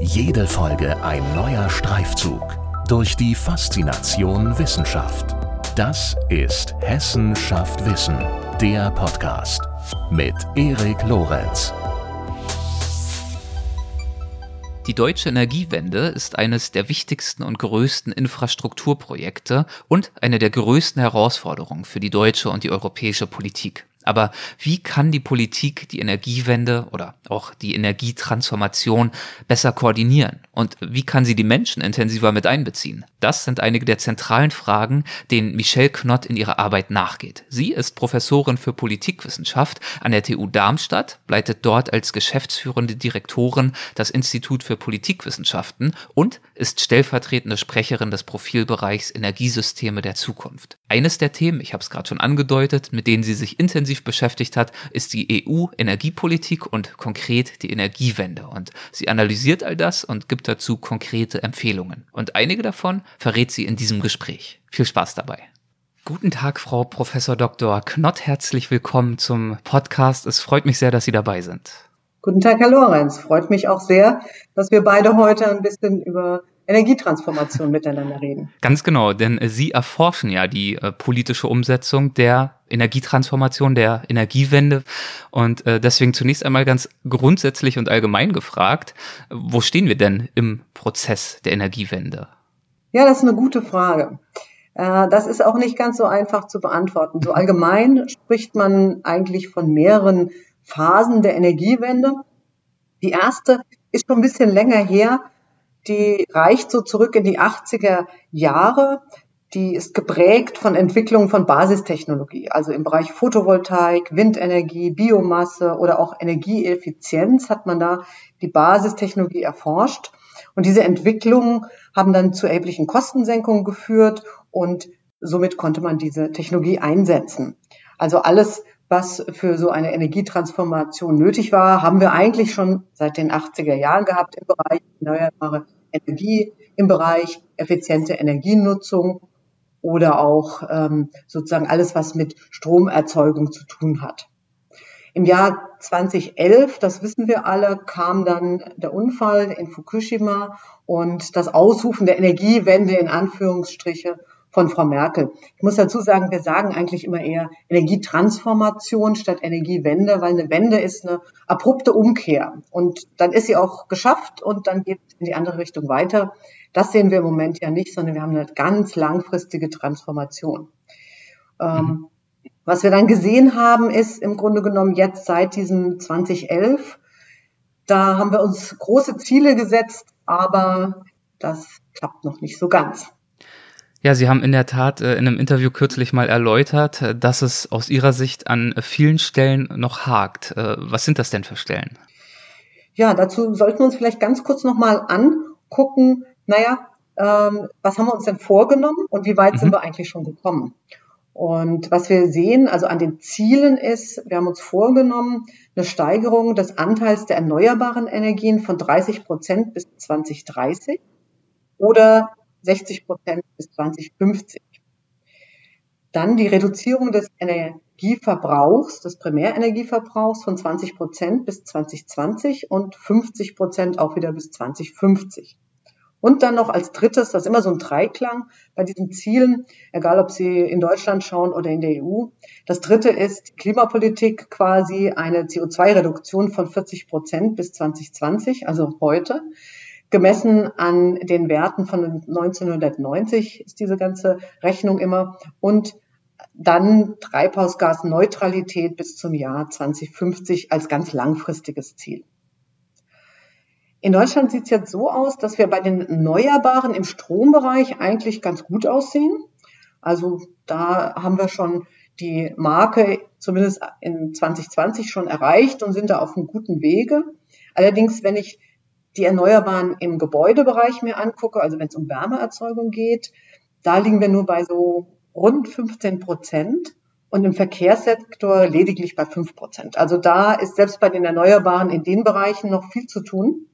Jede Folge ein neuer Streifzug durch die Faszination Wissenschaft. Das ist Hessen schafft Wissen, der Podcast mit Erik Lorenz. Die deutsche Energiewende ist eines der wichtigsten und größten Infrastrukturprojekte und eine der größten Herausforderungen für die deutsche und die europäische Politik. Aber wie kann die Politik die Energiewende oder auch die Energietransformation besser koordinieren? Und wie kann sie die Menschen intensiver mit einbeziehen? Das sind einige der zentralen Fragen, denen Michelle Knott in ihrer Arbeit nachgeht. Sie ist Professorin für Politikwissenschaft an der TU Darmstadt, leitet dort als geschäftsführende Direktorin das Institut für Politikwissenschaften und ist stellvertretende Sprecherin des Profilbereichs Energiesysteme der Zukunft. Eines der Themen, ich habe es gerade schon angedeutet, mit denen sie sich intensiv beschäftigt hat, ist die EU-Energiepolitik und konkret die Energiewende. Und sie analysiert all das und gibt dazu konkrete Empfehlungen. Und einige davon verrät sie in diesem Gespräch. Viel Spaß dabei. Guten Tag, Frau Professor Dr. Knott. Herzlich willkommen zum Podcast. Es freut mich sehr, dass Sie dabei sind. Guten Tag, Herr Lorenz. Freut mich auch sehr, dass wir beide heute ein bisschen über Energietransformation miteinander reden. Ganz genau, denn Sie erforschen ja die äh, politische Umsetzung der Energietransformation, der Energiewende. Und äh, deswegen zunächst einmal ganz grundsätzlich und allgemein gefragt, wo stehen wir denn im Prozess der Energiewende? Ja, das ist eine gute Frage. Äh, das ist auch nicht ganz so einfach zu beantworten. So allgemein spricht man eigentlich von mehreren Phasen der Energiewende. Die erste ist schon ein bisschen länger her. Die reicht so zurück in die 80er Jahre. Die ist geprägt von Entwicklungen von Basistechnologie, also im Bereich Photovoltaik, Windenergie, Biomasse oder auch Energieeffizienz hat man da die Basistechnologie erforscht. Und diese Entwicklungen haben dann zu erheblichen Kostensenkungen geführt und somit konnte man diese Technologie einsetzen. Also alles, was für so eine Energietransformation nötig war, haben wir eigentlich schon seit den 80er Jahren gehabt im Bereich erneuerbare Energie, im Bereich effiziente Energienutzung oder auch ähm, sozusagen alles, was mit Stromerzeugung zu tun hat. Im Jahr 2011, das wissen wir alle, kam dann der Unfall in Fukushima und das Ausrufen der Energiewende in Anführungsstriche von Frau Merkel. Ich muss dazu sagen, wir sagen eigentlich immer eher Energietransformation statt Energiewende, weil eine Wende ist eine abrupte Umkehr. Und dann ist sie auch geschafft und dann geht es in die andere Richtung weiter. Das sehen wir im Moment ja nicht, sondern wir haben eine ganz langfristige Transformation. Ähm, mhm. was wir dann gesehen haben, ist im Grunde genommen jetzt seit diesem 2011, da haben wir uns große Ziele gesetzt, aber das klappt noch nicht so ganz. Ja, Sie haben in der Tat äh, in einem Interview kürzlich mal erläutert, äh, dass es aus Ihrer Sicht an vielen Stellen noch hakt. Äh, was sind das denn für Stellen? Ja, dazu sollten wir uns vielleicht ganz kurz nochmal angucken, naja, ähm, was haben wir uns denn vorgenommen und wie weit mhm. sind wir eigentlich schon gekommen? Und was wir sehen, also an den Zielen ist, wir haben uns vorgenommen, eine Steigerung des Anteils der erneuerbaren Energien von 30 Prozent bis 2030 oder 60 Prozent bis 2050. Dann die Reduzierung des Energieverbrauchs, des Primärenergieverbrauchs von 20 Prozent bis 2020 und 50 Prozent auch wieder bis 2050. Und dann noch als drittes, das ist immer so ein Dreiklang bei diesen Zielen, egal ob Sie in Deutschland schauen oder in der EU. Das dritte ist Klimapolitik quasi eine CO2-Reduktion von 40 Prozent bis 2020, also heute. Gemessen an den Werten von 1990 ist diese ganze Rechnung immer. Und dann Treibhausgasneutralität bis zum Jahr 2050 als ganz langfristiges Ziel. In Deutschland sieht es jetzt so aus, dass wir bei den Erneuerbaren im Strombereich eigentlich ganz gut aussehen. Also da haben wir schon die Marke zumindest in 2020 schon erreicht und sind da auf einem guten Wege. Allerdings, wenn ich die Erneuerbaren im Gebäudebereich mir angucke, also wenn es um Wärmeerzeugung geht, da liegen wir nur bei so rund 15 Prozent und im Verkehrssektor lediglich bei 5 Prozent. Also da ist selbst bei den Erneuerbaren in den Bereichen noch viel zu tun.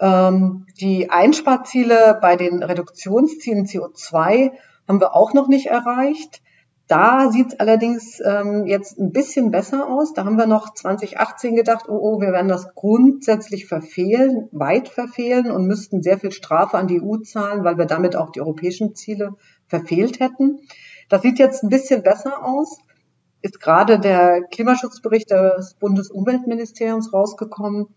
Ähm, die Einsparziele bei den Reduktionszielen CO2 haben wir auch noch nicht erreicht. Da sieht es allerdings ähm, jetzt ein bisschen besser aus. Da haben wir noch 2018 gedacht, oh, oh, wir werden das grundsätzlich verfehlen, weit verfehlen und müssten sehr viel Strafe an die EU zahlen, weil wir damit auch die europäischen Ziele verfehlt hätten. Das sieht jetzt ein bisschen besser aus. Ist gerade der Klimaschutzbericht des Bundesumweltministeriums rausgekommen.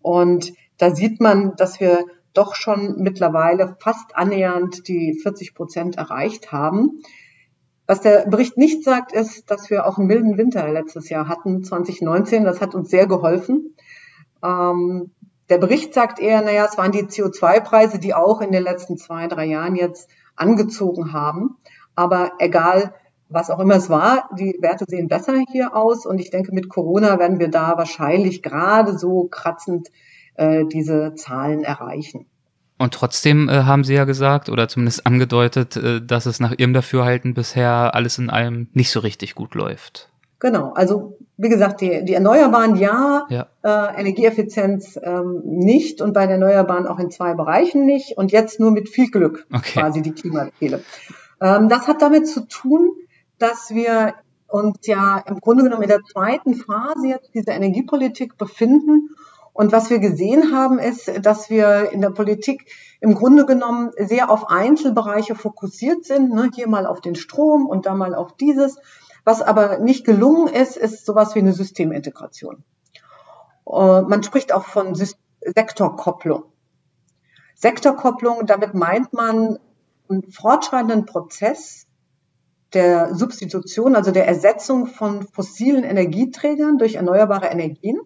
Und da sieht man, dass wir doch schon mittlerweile fast annähernd die 40 Prozent erreicht haben. Was der Bericht nicht sagt, ist, dass wir auch einen milden Winter letztes Jahr hatten, 2019. Das hat uns sehr geholfen. Ähm, der Bericht sagt eher, naja, es waren die CO2-Preise, die auch in den letzten zwei, drei Jahren jetzt angezogen haben. Aber egal, was auch immer es war, die Werte sehen besser hier aus. Und ich denke, mit Corona werden wir da wahrscheinlich gerade so kratzend äh, diese Zahlen erreichen. Und trotzdem äh, haben Sie ja gesagt oder zumindest angedeutet, äh, dass es nach Ihrem Dafürhalten bisher alles in allem nicht so richtig gut läuft. Genau, also wie gesagt, die, die Erneuerbaren ja, ja. Äh, Energieeffizienz ähm, nicht und bei den Erneuerbaren auch in zwei Bereichen nicht und jetzt nur mit viel Glück okay. quasi die Klimaziele. Ähm, das hat damit zu tun, dass wir uns ja im Grunde genommen in der zweiten Phase jetzt dieser Energiepolitik befinden und was wir gesehen haben, ist, dass wir in der Politik im Grunde genommen sehr auf Einzelbereiche fokussiert sind. Ne? Hier mal auf den Strom und da mal auf dieses. Was aber nicht gelungen ist, ist sowas wie eine Systemintegration. Äh, man spricht auch von Sektorkopplung. Sektorkopplung, damit meint man einen fortschreitenden Prozess der Substitution, also der Ersetzung von fossilen Energieträgern durch erneuerbare Energien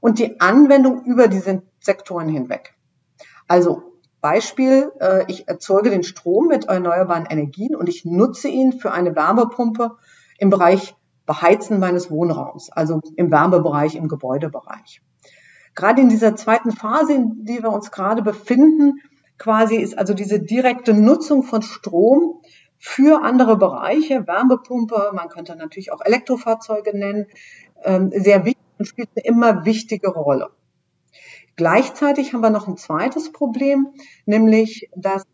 und die Anwendung über diese Sektoren hinweg. Also Beispiel, äh, ich erzeuge den Strom mit erneuerbaren Energien und ich nutze ihn für eine Wärmepumpe im Bereich Beheizen meines Wohnraums, also im Wärmebereich, im Gebäudebereich. Gerade in dieser zweiten Phase, in der wir uns gerade befinden, quasi ist also diese direkte Nutzung von Strom für andere Bereiche, Wärmepumpe, man könnte natürlich auch Elektrofahrzeuge nennen, ähm, sehr wichtig und spielt eine immer wichtigere Rolle. Gleichzeitig haben wir noch ein zweites Problem, nämlich dass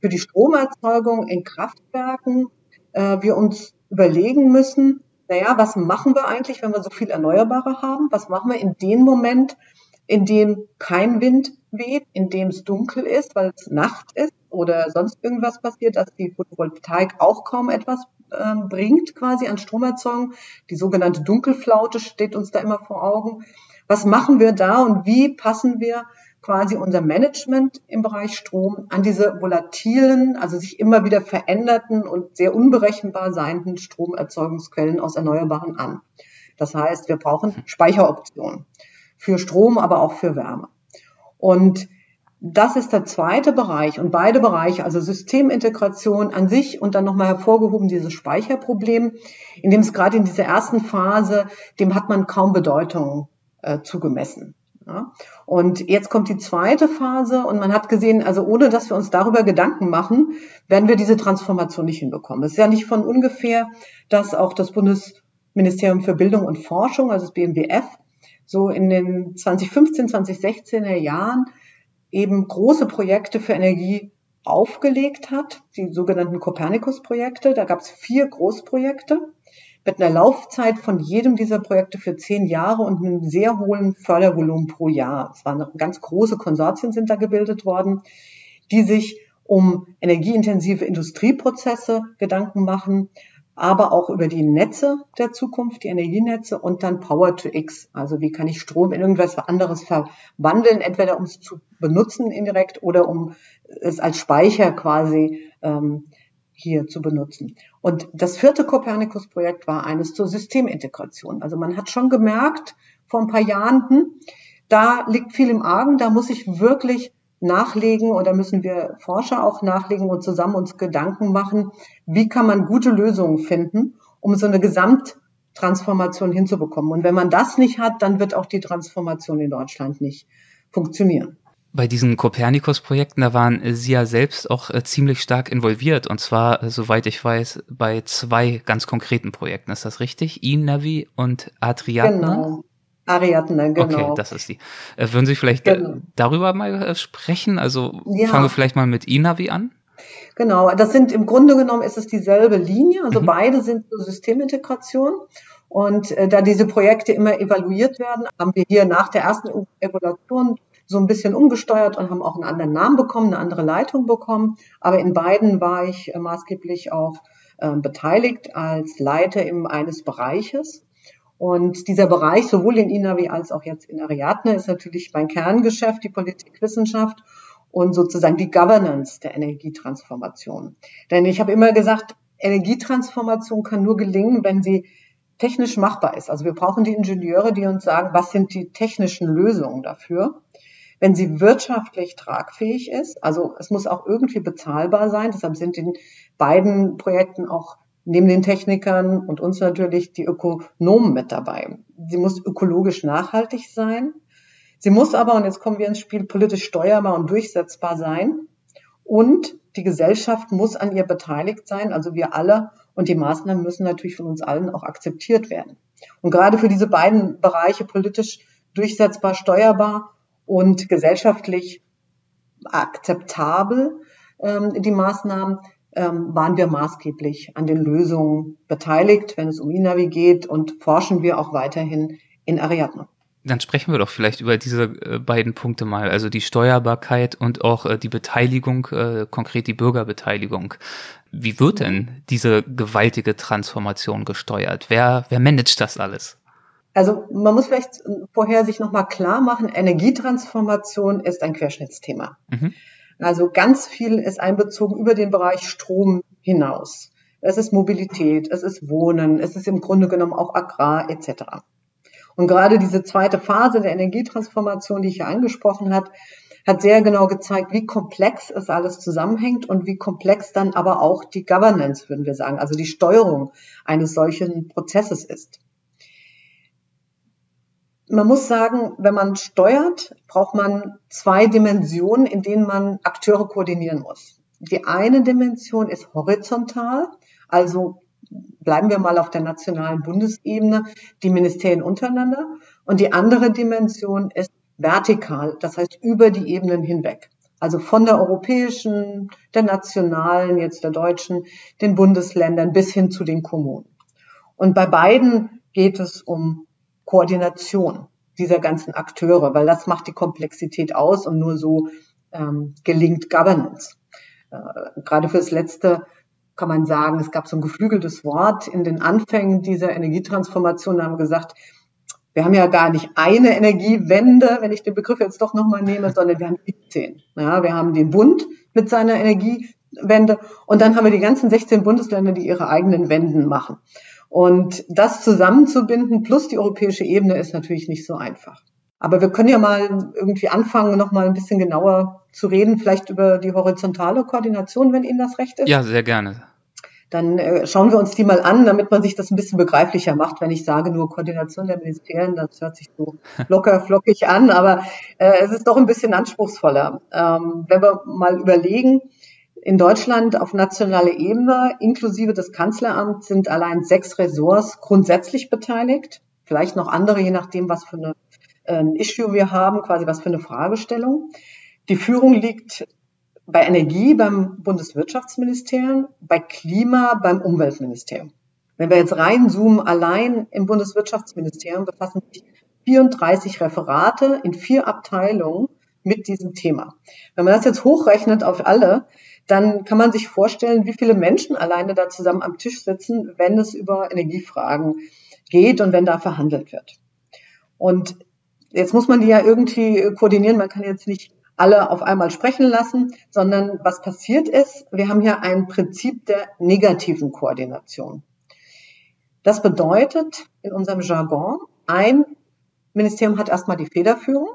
für die Stromerzeugung in Kraftwerken äh, wir uns überlegen müssen, naja, was machen wir eigentlich, wenn wir so viel Erneuerbare haben? Was machen wir in dem Moment, in dem kein Wind weht, in dem es dunkel ist, weil es Nacht ist oder sonst irgendwas passiert, dass die Photovoltaik auch kaum etwas ähm, bringt quasi an Stromerzeugung. Die sogenannte Dunkelflaute steht uns da immer vor Augen. Was machen wir da und wie passen wir quasi unser Management im Bereich Strom an diese volatilen, also sich immer wieder veränderten und sehr unberechenbar seienden Stromerzeugungsquellen aus Erneuerbaren an. Das heißt, wir brauchen Speicheroptionen für Strom, aber auch für Wärme. Und das ist der zweite Bereich und beide Bereiche, also Systemintegration an sich und dann nochmal hervorgehoben dieses Speicherproblem, in dem es gerade in dieser ersten Phase, dem hat man kaum Bedeutung äh, zugemessen. Ja. Und jetzt kommt die zweite Phase und man hat gesehen, also ohne dass wir uns darüber Gedanken machen, werden wir diese Transformation nicht hinbekommen. Es ist ja nicht von ungefähr, dass auch das Bundesministerium für Bildung und Forschung, also das BMWF, so in den 2015, 2016er Jahren eben große Projekte für Energie aufgelegt hat, die sogenannten Copernicus-Projekte. Da gab es vier Großprojekte mit einer Laufzeit von jedem dieser Projekte für zehn Jahre und einem sehr hohen Fördervolumen pro Jahr. Es waren ganz große Konsortien sind da gebildet worden, die sich um energieintensive Industrieprozesse Gedanken machen, aber auch über die Netze der Zukunft, die Energienetze und dann Power to X. Also wie kann ich Strom in irgendwas anderes verwandeln, entweder um es zu benutzen indirekt oder um es als Speicher quasi ähm, hier zu benutzen. Und das vierte Copernicus-Projekt war eines zur Systemintegration. Also man hat schon gemerkt vor ein paar Jahren, hm, da liegt viel im Argen, da muss ich wirklich nachlegen oder müssen wir Forscher auch nachlegen und zusammen uns Gedanken machen, wie kann man gute Lösungen finden, um so eine Gesamttransformation hinzubekommen. Und wenn man das nicht hat, dann wird auch die Transformation in Deutschland nicht funktionieren. Bei diesen Copernicus-Projekten, da waren Sie ja selbst auch äh, ziemlich stark involviert und zwar, äh, soweit ich weiß, bei zwei ganz konkreten Projekten. Ist das richtig? eNavi und Adriatne? Genau. Ariadne, genau. Okay, das ist die. Äh, würden Sie vielleicht genau. darüber mal äh, sprechen? Also ja. fangen wir vielleicht mal mit eNavi an. Genau, das sind im Grunde genommen ist es dieselbe Linie, also mhm. beide sind Systemintegration. Und äh, da diese Projekte immer evaluiert werden, haben wir hier nach der ersten Evaluation so ein bisschen umgesteuert und haben auch einen anderen Namen bekommen, eine andere Leitung bekommen. Aber in beiden war ich äh, maßgeblich auch äh, beteiligt als Leiter im, eines Bereiches. Und dieser Bereich, sowohl in INAVI als auch jetzt in Ariadne, ist natürlich mein Kerngeschäft, die Politikwissenschaft und sozusagen die Governance der Energietransformation. Denn ich habe immer gesagt, Energietransformation kann nur gelingen, wenn sie technisch machbar ist. Also wir brauchen die Ingenieure, die uns sagen, was sind die technischen Lösungen dafür. Wenn sie wirtschaftlich tragfähig ist, also es muss auch irgendwie bezahlbar sein, deshalb sind in beiden Projekten auch neben den Technikern und uns natürlich die Ökonomen mit dabei. Sie muss ökologisch nachhaltig sein. Sie muss aber, und jetzt kommen wir ins Spiel, politisch steuerbar und durchsetzbar sein. Und die Gesellschaft muss an ihr beteiligt sein, also wir alle. Und die Maßnahmen müssen natürlich von uns allen auch akzeptiert werden. Und gerade für diese beiden Bereiche politisch durchsetzbar, steuerbar und gesellschaftlich akzeptabel, ähm, die Maßnahmen, ähm, waren wir maßgeblich an den Lösungen beteiligt, wenn es um Inavi geht und forschen wir auch weiterhin in Ariadne. Dann sprechen wir doch vielleicht über diese äh, beiden Punkte mal, also die Steuerbarkeit und auch äh, die Beteiligung, äh, konkret die Bürgerbeteiligung. Wie wird denn diese gewaltige Transformation gesteuert? Wer, wer managt das alles? Also man muss vielleicht vorher sich nochmal klar machen, Energietransformation ist ein Querschnittsthema. Mhm. Also ganz viel ist einbezogen über den Bereich Strom hinaus. Es ist Mobilität, es ist Wohnen, es ist im Grunde genommen auch Agrar etc. Und gerade diese zweite Phase der Energietransformation, die ich hier angesprochen hat, hat sehr genau gezeigt, wie komplex es alles zusammenhängt und wie komplex dann aber auch die Governance, würden wir sagen, also die Steuerung eines solchen Prozesses ist. Man muss sagen, wenn man steuert, braucht man zwei Dimensionen, in denen man Akteure koordinieren muss. Die eine Dimension ist horizontal, also bleiben wir mal auf der nationalen Bundesebene, die Ministerien untereinander. Und die andere Dimension ist vertikal, das heißt über die Ebenen hinweg. Also von der europäischen, der nationalen, jetzt der deutschen, den Bundesländern bis hin zu den Kommunen. Und bei beiden geht es um Koordination dieser ganzen Akteure, weil das macht die Komplexität aus und nur so ähm, gelingt Governance. Äh, gerade fürs letzte kann man sagen, es gab so ein geflügeltes Wort in den Anfängen dieser Energietransformation, da haben wir gesagt, wir haben ja gar nicht eine Energiewende, wenn ich den Begriff jetzt doch nochmal nehme, sondern wir haben 17. Ja, wir haben den Bund mit seiner Energiewende und dann haben wir die ganzen 16 Bundesländer, die ihre eigenen Wenden machen. Und das zusammenzubinden plus die europäische Ebene ist natürlich nicht so einfach. Aber wir können ja mal irgendwie anfangen, noch mal ein bisschen genauer zu reden, vielleicht über die horizontale Koordination, wenn Ihnen das recht ist. Ja, sehr gerne. Dann äh, schauen wir uns die mal an, damit man sich das ein bisschen begreiflicher macht. Wenn ich sage nur Koordination der Ministerien, das hört sich so locker flockig an, aber äh, es ist doch ein bisschen anspruchsvoller. Ähm, wenn wir mal überlegen, in Deutschland auf nationaler Ebene, inklusive des Kanzleramts, sind allein sechs Ressorts grundsätzlich beteiligt. Vielleicht noch andere, je nachdem, was für eine äh, Issue wir haben, quasi was für eine Fragestellung. Die Führung liegt bei Energie beim Bundeswirtschaftsministerium, bei Klima beim Umweltministerium. Wenn wir jetzt reinzoomen, allein im Bundeswirtschaftsministerium befassen sich 34 Referate in vier Abteilungen mit diesem Thema. Wenn man das jetzt hochrechnet auf alle, dann kann man sich vorstellen, wie viele Menschen alleine da zusammen am Tisch sitzen, wenn es über Energiefragen geht und wenn da verhandelt wird. Und jetzt muss man die ja irgendwie koordinieren. Man kann jetzt nicht alle auf einmal sprechen lassen, sondern was passiert ist, wir haben hier ein Prinzip der negativen Koordination. Das bedeutet in unserem Jargon, ein Ministerium hat erstmal die Federführung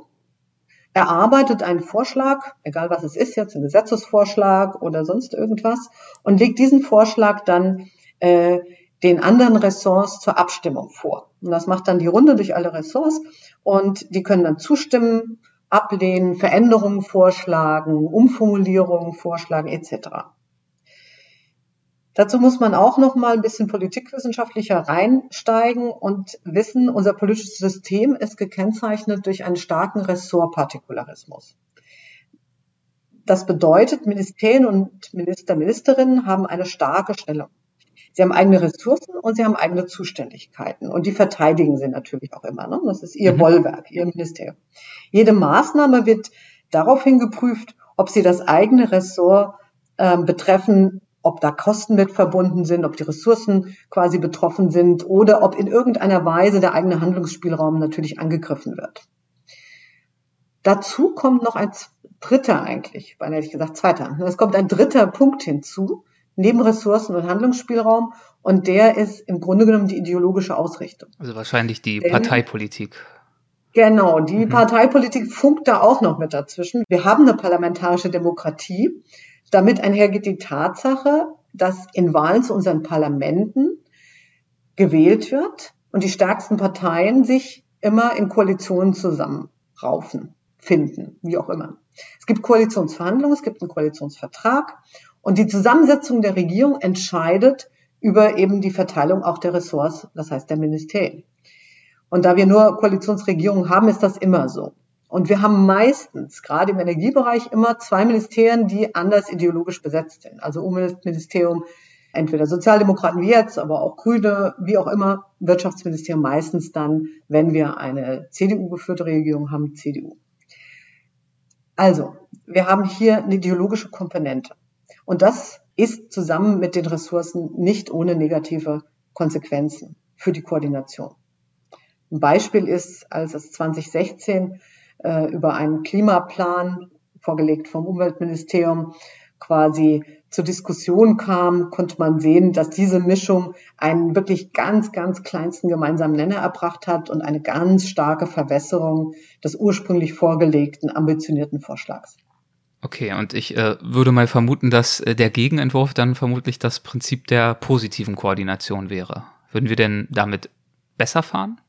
erarbeitet einen Vorschlag, egal was es ist, jetzt ein Gesetzesvorschlag oder sonst irgendwas, und legt diesen Vorschlag dann äh, den anderen Ressorts zur Abstimmung vor. Und das macht dann die Runde durch alle Ressorts und die können dann zustimmen, ablehnen, Veränderungen vorschlagen, Umformulierungen vorschlagen etc. Dazu muss man auch noch mal ein bisschen politikwissenschaftlicher reinsteigen und wissen, unser politisches System ist gekennzeichnet durch einen starken Ressortpartikularismus. das bedeutet, Ministerien und Minister, Ministerinnen haben eine starke Stellung. Sie haben eigene Ressourcen und sie haben eigene Zuständigkeiten. Und die verteidigen sie natürlich auch immer. Ne? Das ist ihr mhm. Bollwerk, ihr Ministerium. Jede Maßnahme wird daraufhin geprüft, ob sie das eigene Ressort äh, betreffen, ob da Kosten mit verbunden sind, ob die Ressourcen quasi betroffen sind oder ob in irgendeiner Weise der eigene Handlungsspielraum natürlich angegriffen wird. Dazu kommt noch ein dritter eigentlich, weil ehrlich gesagt zweiter. Es kommt ein dritter Punkt hinzu, neben Ressourcen und Handlungsspielraum, und der ist im Grunde genommen die ideologische Ausrichtung. Also wahrscheinlich die Denn, Parteipolitik. Genau, die mhm. Parteipolitik funkt da auch noch mit dazwischen. Wir haben eine parlamentarische Demokratie. Damit einhergeht die Tatsache, dass in Wahlen zu unseren Parlamenten gewählt wird und die stärksten Parteien sich immer in Koalitionen zusammenraufen, finden, wie auch immer. Es gibt Koalitionsverhandlungen, es gibt einen Koalitionsvertrag und die Zusammensetzung der Regierung entscheidet über eben die Verteilung auch der Ressorts, das heißt der Ministerien. Und da wir nur Koalitionsregierungen haben, ist das immer so. Und wir haben meistens, gerade im Energiebereich, immer zwei Ministerien, die anders ideologisch besetzt sind. Also Umweltministerium, entweder Sozialdemokraten wie jetzt, aber auch Grüne, wie auch immer, Wirtschaftsministerium meistens dann, wenn wir eine CDU-geführte Regierung haben, CDU. Also, wir haben hier eine ideologische Komponente. Und das ist zusammen mit den Ressourcen nicht ohne negative Konsequenzen für die Koordination. Ein Beispiel ist, als es 2016 äh, über einen Klimaplan vorgelegt vom Umweltministerium quasi zur Diskussion kam, konnte man sehen, dass diese Mischung einen wirklich ganz, ganz kleinsten gemeinsamen Nenner erbracht hat und eine ganz starke Verwässerung des ursprünglich vorgelegten, ambitionierten Vorschlags. Okay, und ich äh, würde mal vermuten, dass äh, der Gegenentwurf dann vermutlich das Prinzip der positiven Koordination wäre. Würden wir denn damit besser fahren?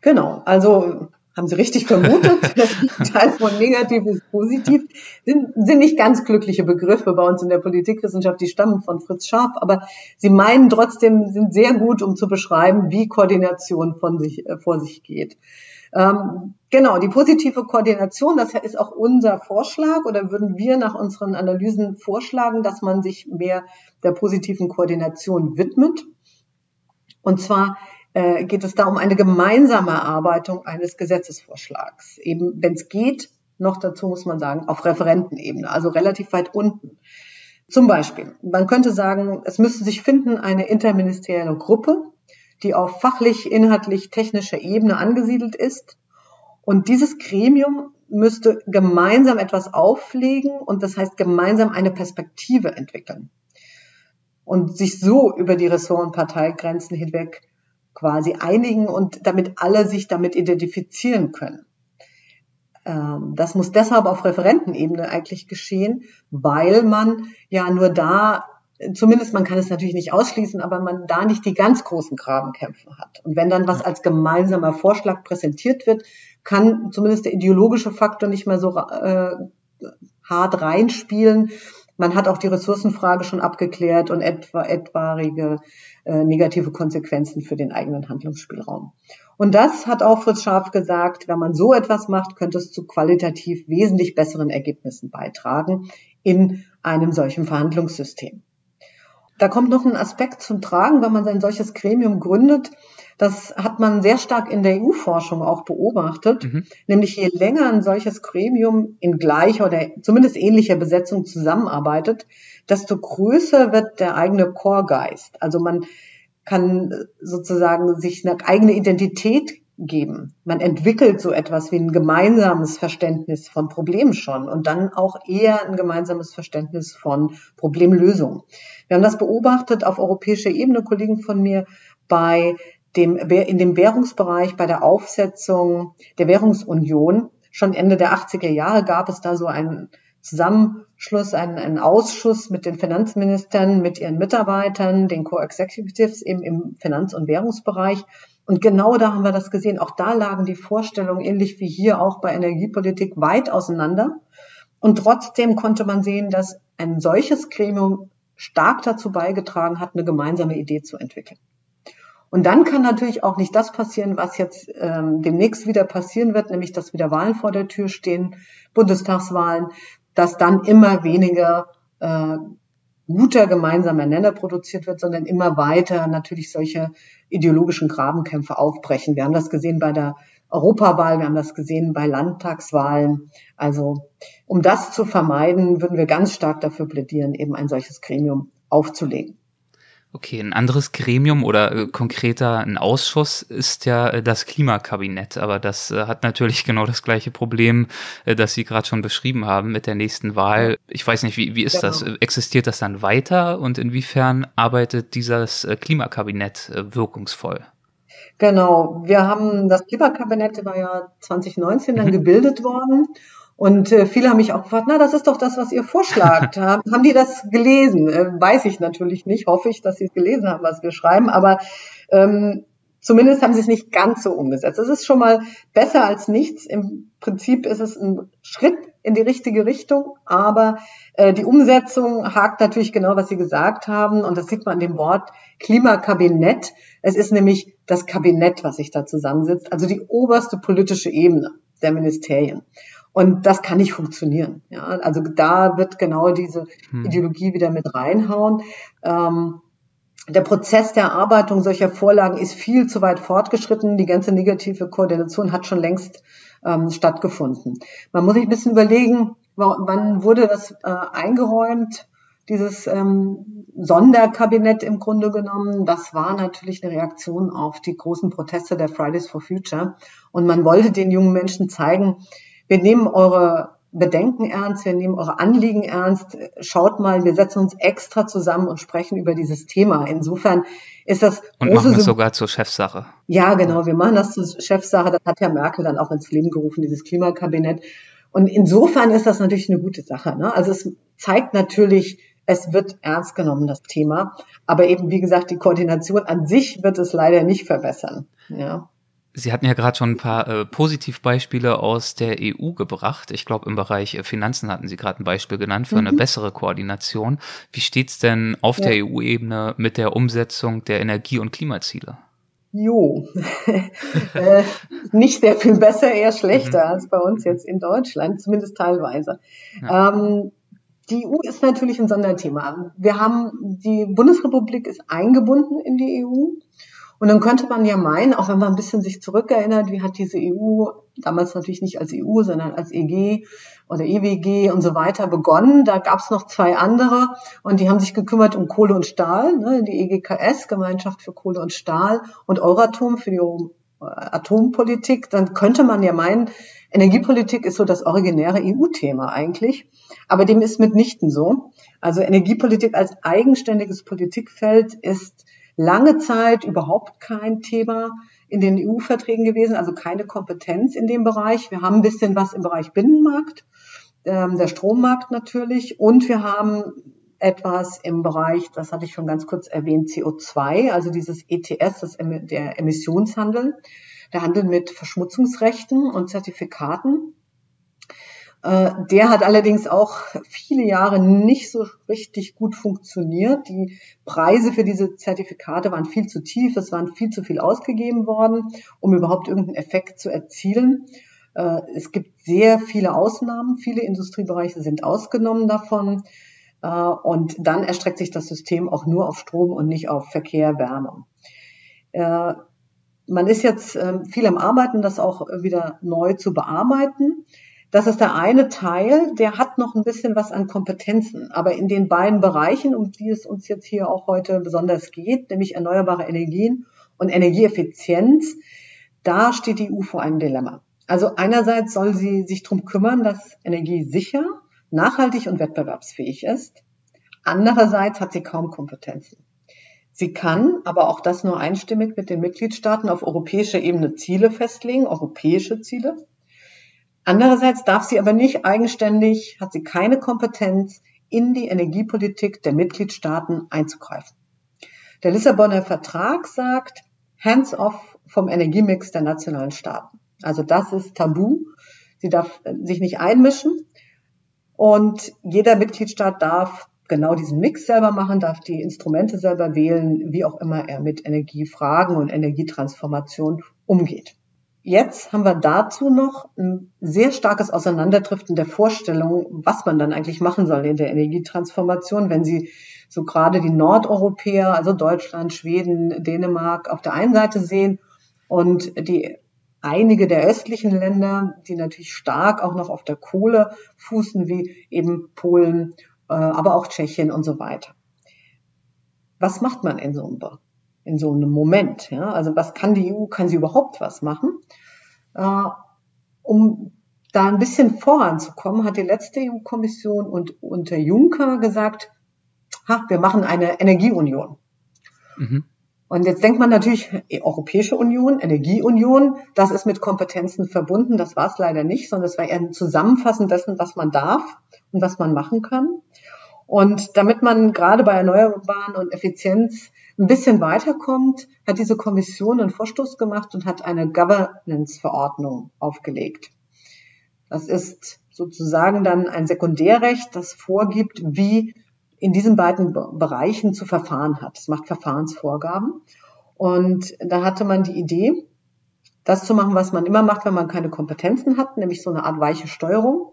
Genau, also haben Sie richtig vermutet. Das Teil von negativ ist positiv. Sind, sind nicht ganz glückliche Begriffe bei uns in der Politikwissenschaft, die stammen von Fritz Scharf, aber sie meinen trotzdem, sind sehr gut, um zu beschreiben, wie Koordination von sich, äh, vor sich geht. Ähm, genau, die positive Koordination, das ist auch unser Vorschlag oder würden wir nach unseren Analysen vorschlagen, dass man sich mehr der positiven Koordination widmet. Und zwar äh, geht es da um eine gemeinsame Erarbeitung eines Gesetzesvorschlags. Eben, wenn es geht, noch dazu muss man sagen, auf Referentenebene, also relativ weit unten. Zum Beispiel, man könnte sagen, es müsste sich finden eine interministerielle Gruppe, die auf fachlich, inhaltlich, technischer Ebene angesiedelt ist. Und dieses Gremium müsste gemeinsam etwas auflegen und das heißt gemeinsam eine Perspektive entwickeln und sich so über die Ressort- und Parteigrenzen hinweg quasi einigen und damit alle sich damit identifizieren können. Ähm, das muss deshalb auf Referentenebene eigentlich geschehen, weil man ja nur da, zumindest man kann es natürlich nicht ausschließen, aber man da nicht die ganz großen Grabenkämpfe hat. Und wenn dann was als gemeinsamer Vorschlag präsentiert wird, kann zumindest der ideologische Faktor nicht mehr so äh, hart reinspielen. Man hat auch die Ressourcenfrage schon abgeklärt und etwa etwaige äh, negative Konsequenzen für den eigenen Handlungsspielraum. Und das hat auch Fritz Scharf gesagt, wenn man so etwas macht, könnte es zu qualitativ wesentlich besseren Ergebnissen beitragen in einem solchen Verhandlungssystem. Da kommt noch ein Aspekt zum Tragen, wenn man ein solches Gremium gründet. Das hat man sehr stark in der EU-Forschung auch beobachtet. Mhm. Nämlich je länger ein solches Gremium in gleicher oder zumindest ähnlicher Besetzung zusammenarbeitet, desto größer wird der eigene Chorgeist. Also man kann sozusagen sich eine eigene Identität geben. Man entwickelt so etwas wie ein gemeinsames Verständnis von Problemen schon und dann auch eher ein gemeinsames Verständnis von Problemlösung. Wir haben das beobachtet auf europäischer Ebene, Kollegen von mir, bei dem, in dem Währungsbereich, bei der Aufsetzung der Währungsunion. Schon Ende der 80er Jahre gab es da so einen Zusammenschluss, einen, einen Ausschuss mit den Finanzministern, mit ihren Mitarbeitern, den Co-Executives eben im Finanz- und Währungsbereich. Und genau da haben wir das gesehen. Auch da lagen die Vorstellungen, ähnlich wie hier auch bei Energiepolitik, weit auseinander. Und trotzdem konnte man sehen, dass ein solches Gremium stark dazu beigetragen hat, eine gemeinsame Idee zu entwickeln. Und dann kann natürlich auch nicht das passieren, was jetzt ähm, demnächst wieder passieren wird, nämlich dass wieder Wahlen vor der Tür stehen, Bundestagswahlen, dass dann immer weniger äh, guter gemeinsamer Nenner produziert wird, sondern immer weiter natürlich solche ideologischen Grabenkämpfe aufbrechen. Wir haben das gesehen bei der Europawahl, wir haben das gesehen bei Landtagswahlen. Also um das zu vermeiden, würden wir ganz stark dafür plädieren, eben ein solches Gremium aufzulegen. Okay, ein anderes Gremium oder äh, konkreter ein Ausschuss ist ja äh, das Klimakabinett, aber das äh, hat natürlich genau das gleiche Problem, das Sie gerade schon beschrieben haben mit der nächsten Wahl. Ich weiß nicht, wie, wie ist genau. das? Existiert das dann weiter und inwiefern arbeitet dieses Klimakabinett wirkungsvoll? Genau, wir haben das Klimakabinett war ja 2019 dann mhm. gebildet worden und äh, viele haben mich auch gefragt, na, das ist doch das, was ihr vorschlagt. haben, haben die das gelesen? Äh, weiß ich natürlich nicht. Hoffe ich, dass sie es gelesen haben, was wir schreiben. Aber ähm, zumindest haben sie es nicht ganz so umgesetzt. Es ist schon mal besser als nichts. Im Prinzip ist es ein Schritt in die richtige Richtung, aber äh, die Umsetzung hakt natürlich genau, was Sie gesagt haben. Und das sieht man an dem Wort Klimakabinett. Es ist nämlich das Kabinett, was sich da zusammensitzt, also die oberste politische Ebene der Ministerien. Und das kann nicht funktionieren. Ja, also da wird genau diese hm. Ideologie wieder mit reinhauen. Ähm, der Prozess der Erarbeitung solcher Vorlagen ist viel zu weit fortgeschritten. Die ganze negative Koordination hat schon längst ähm, stattgefunden. Man muss sich ein bisschen überlegen, wann wurde das äh, eingeräumt? Dieses ähm, Sonderkabinett im Grunde genommen, das war natürlich eine Reaktion auf die großen Proteste der Fridays for Future. Und man wollte den jungen Menschen zeigen, wir nehmen eure Bedenken ernst, wir nehmen eure Anliegen ernst. Schaut mal, wir setzen uns extra zusammen und sprechen über dieses Thema. Insofern ist das und machen es sogar zur Chefsache. Ja, genau, wir machen das zur Chefsache. Das hat ja Merkel dann auch ins Leben gerufen, dieses Klimakabinett. Und insofern ist das natürlich eine gute Sache. Ne? Also es zeigt natürlich, es wird ernst genommen, das Thema. Aber eben, wie gesagt, die Koordination an sich wird es leider nicht verbessern. Ja. Sie hatten ja gerade schon ein paar äh, Positivbeispiele aus der EU gebracht. Ich glaube, im Bereich äh, Finanzen hatten Sie gerade ein Beispiel genannt für mhm. eine bessere Koordination. Wie steht's denn auf ja. der EU-Ebene mit der Umsetzung der Energie- und Klimaziele? Jo, äh, nicht sehr viel besser, eher schlechter mhm. als bei uns jetzt in Deutschland, zumindest teilweise. Ja. Ähm, die EU ist natürlich ein Sonderthema. Wir haben, die Bundesrepublik ist eingebunden in die EU und dann könnte man ja meinen, auch wenn man ein bisschen sich zurückerinnert, wie hat diese EU, damals natürlich nicht als EU, sondern als EG oder EWG und so weiter begonnen. Da gab es noch zwei andere und die haben sich gekümmert um Kohle und Stahl, ne, die EGKS, Gemeinschaft für Kohle und Stahl und Euratom für die äh, Atompolitik. Dann könnte man ja meinen, Energiepolitik ist so das originäre EU-Thema eigentlich. Aber dem ist mitnichten so. Also Energiepolitik als eigenständiges Politikfeld ist lange Zeit überhaupt kein Thema in den EU-Verträgen gewesen, also keine Kompetenz in dem Bereich. Wir haben ein bisschen was im Bereich Binnenmarkt, ähm, der Strommarkt natürlich, und wir haben etwas im Bereich, das hatte ich schon ganz kurz erwähnt, CO2, also dieses ETS, das, der Emissionshandel, der Handel mit Verschmutzungsrechten und Zertifikaten. Äh, der hat allerdings auch viele Jahre nicht so richtig gut funktioniert. Die Preise für diese Zertifikate waren viel zu tief, es waren viel zu viel ausgegeben worden, um überhaupt irgendeinen Effekt zu erzielen. Äh, es gibt sehr viele Ausnahmen, viele Industriebereiche sind ausgenommen davon. Äh, und dann erstreckt sich das System auch nur auf Strom und nicht auf Verkehr, Wärme. Man ist jetzt ähm, viel am Arbeiten, das auch wieder neu zu bearbeiten. Das ist der eine Teil, der hat noch ein bisschen was an Kompetenzen. Aber in den beiden Bereichen, um die es uns jetzt hier auch heute besonders geht, nämlich erneuerbare Energien und Energieeffizienz, da steht die EU vor einem Dilemma. Also einerseits soll sie sich darum kümmern, dass Energie sicher, nachhaltig und wettbewerbsfähig ist. Andererseits hat sie kaum Kompetenzen. Sie kann aber auch das nur einstimmig mit den Mitgliedstaaten auf europäischer Ebene Ziele festlegen, europäische Ziele. Andererseits darf sie aber nicht eigenständig, hat sie keine Kompetenz, in die Energiepolitik der Mitgliedstaaten einzugreifen. Der Lissabonner Vertrag sagt, hands off vom Energiemix der nationalen Staaten. Also das ist tabu. Sie darf sich nicht einmischen und jeder Mitgliedstaat darf genau diesen Mix selber machen, darf die Instrumente selber wählen, wie auch immer er mit Energiefragen und Energietransformation umgeht. Jetzt haben wir dazu noch ein sehr starkes Auseinanderdriften der Vorstellung, was man dann eigentlich machen soll in der Energietransformation, wenn Sie so gerade die Nordeuropäer, also Deutschland, Schweden, Dänemark auf der einen Seite sehen und die einige der östlichen Länder, die natürlich stark auch noch auf der Kohle fußen, wie eben Polen, äh, aber auch Tschechien und so weiter. Was macht man in so einem, in so einem Moment? Ja? Also was kann die EU, kann sie überhaupt was machen? Äh, um da ein bisschen voranzukommen, hat die letzte EU-Kommission und unter Juncker gesagt, ha, wir machen eine Energieunion. Mhm. Und jetzt denkt man natürlich, Europäische Union, Energieunion, das ist mit Kompetenzen verbunden. Das war es leider nicht, sondern es war eher ein Zusammenfassen dessen, was man darf und was man machen kann. Und damit man gerade bei Erneuerbaren und Effizienz ein bisschen weiterkommt, hat diese Kommission einen Vorstoß gemacht und hat eine Governance-Verordnung aufgelegt. Das ist sozusagen dann ein Sekundärrecht, das vorgibt, wie in diesen beiden Bereichen zu verfahren hat. Es macht Verfahrensvorgaben. Und da hatte man die Idee, das zu machen, was man immer macht, wenn man keine Kompetenzen hat, nämlich so eine Art weiche Steuerung.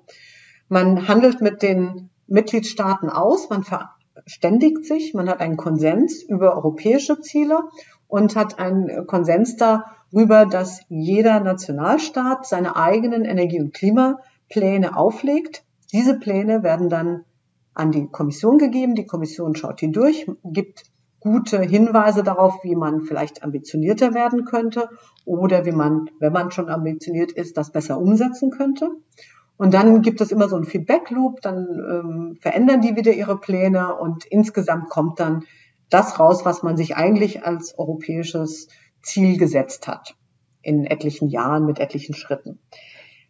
Man handelt mit den Mitgliedstaaten aus, man verständigt sich, man hat einen Konsens über europäische Ziele und hat einen Konsens darüber, dass jeder Nationalstaat seine eigenen Energie- und Klimapläne auflegt. Diese Pläne werden dann an die Kommission gegeben. Die Kommission schaut die durch, gibt gute Hinweise darauf, wie man vielleicht ambitionierter werden könnte oder wie man, wenn man schon ambitioniert ist, das besser umsetzen könnte. Und dann gibt es immer so einen Feedback-Loop, dann ähm, verändern die wieder ihre Pläne und insgesamt kommt dann das raus, was man sich eigentlich als europäisches Ziel gesetzt hat in etlichen Jahren mit etlichen Schritten.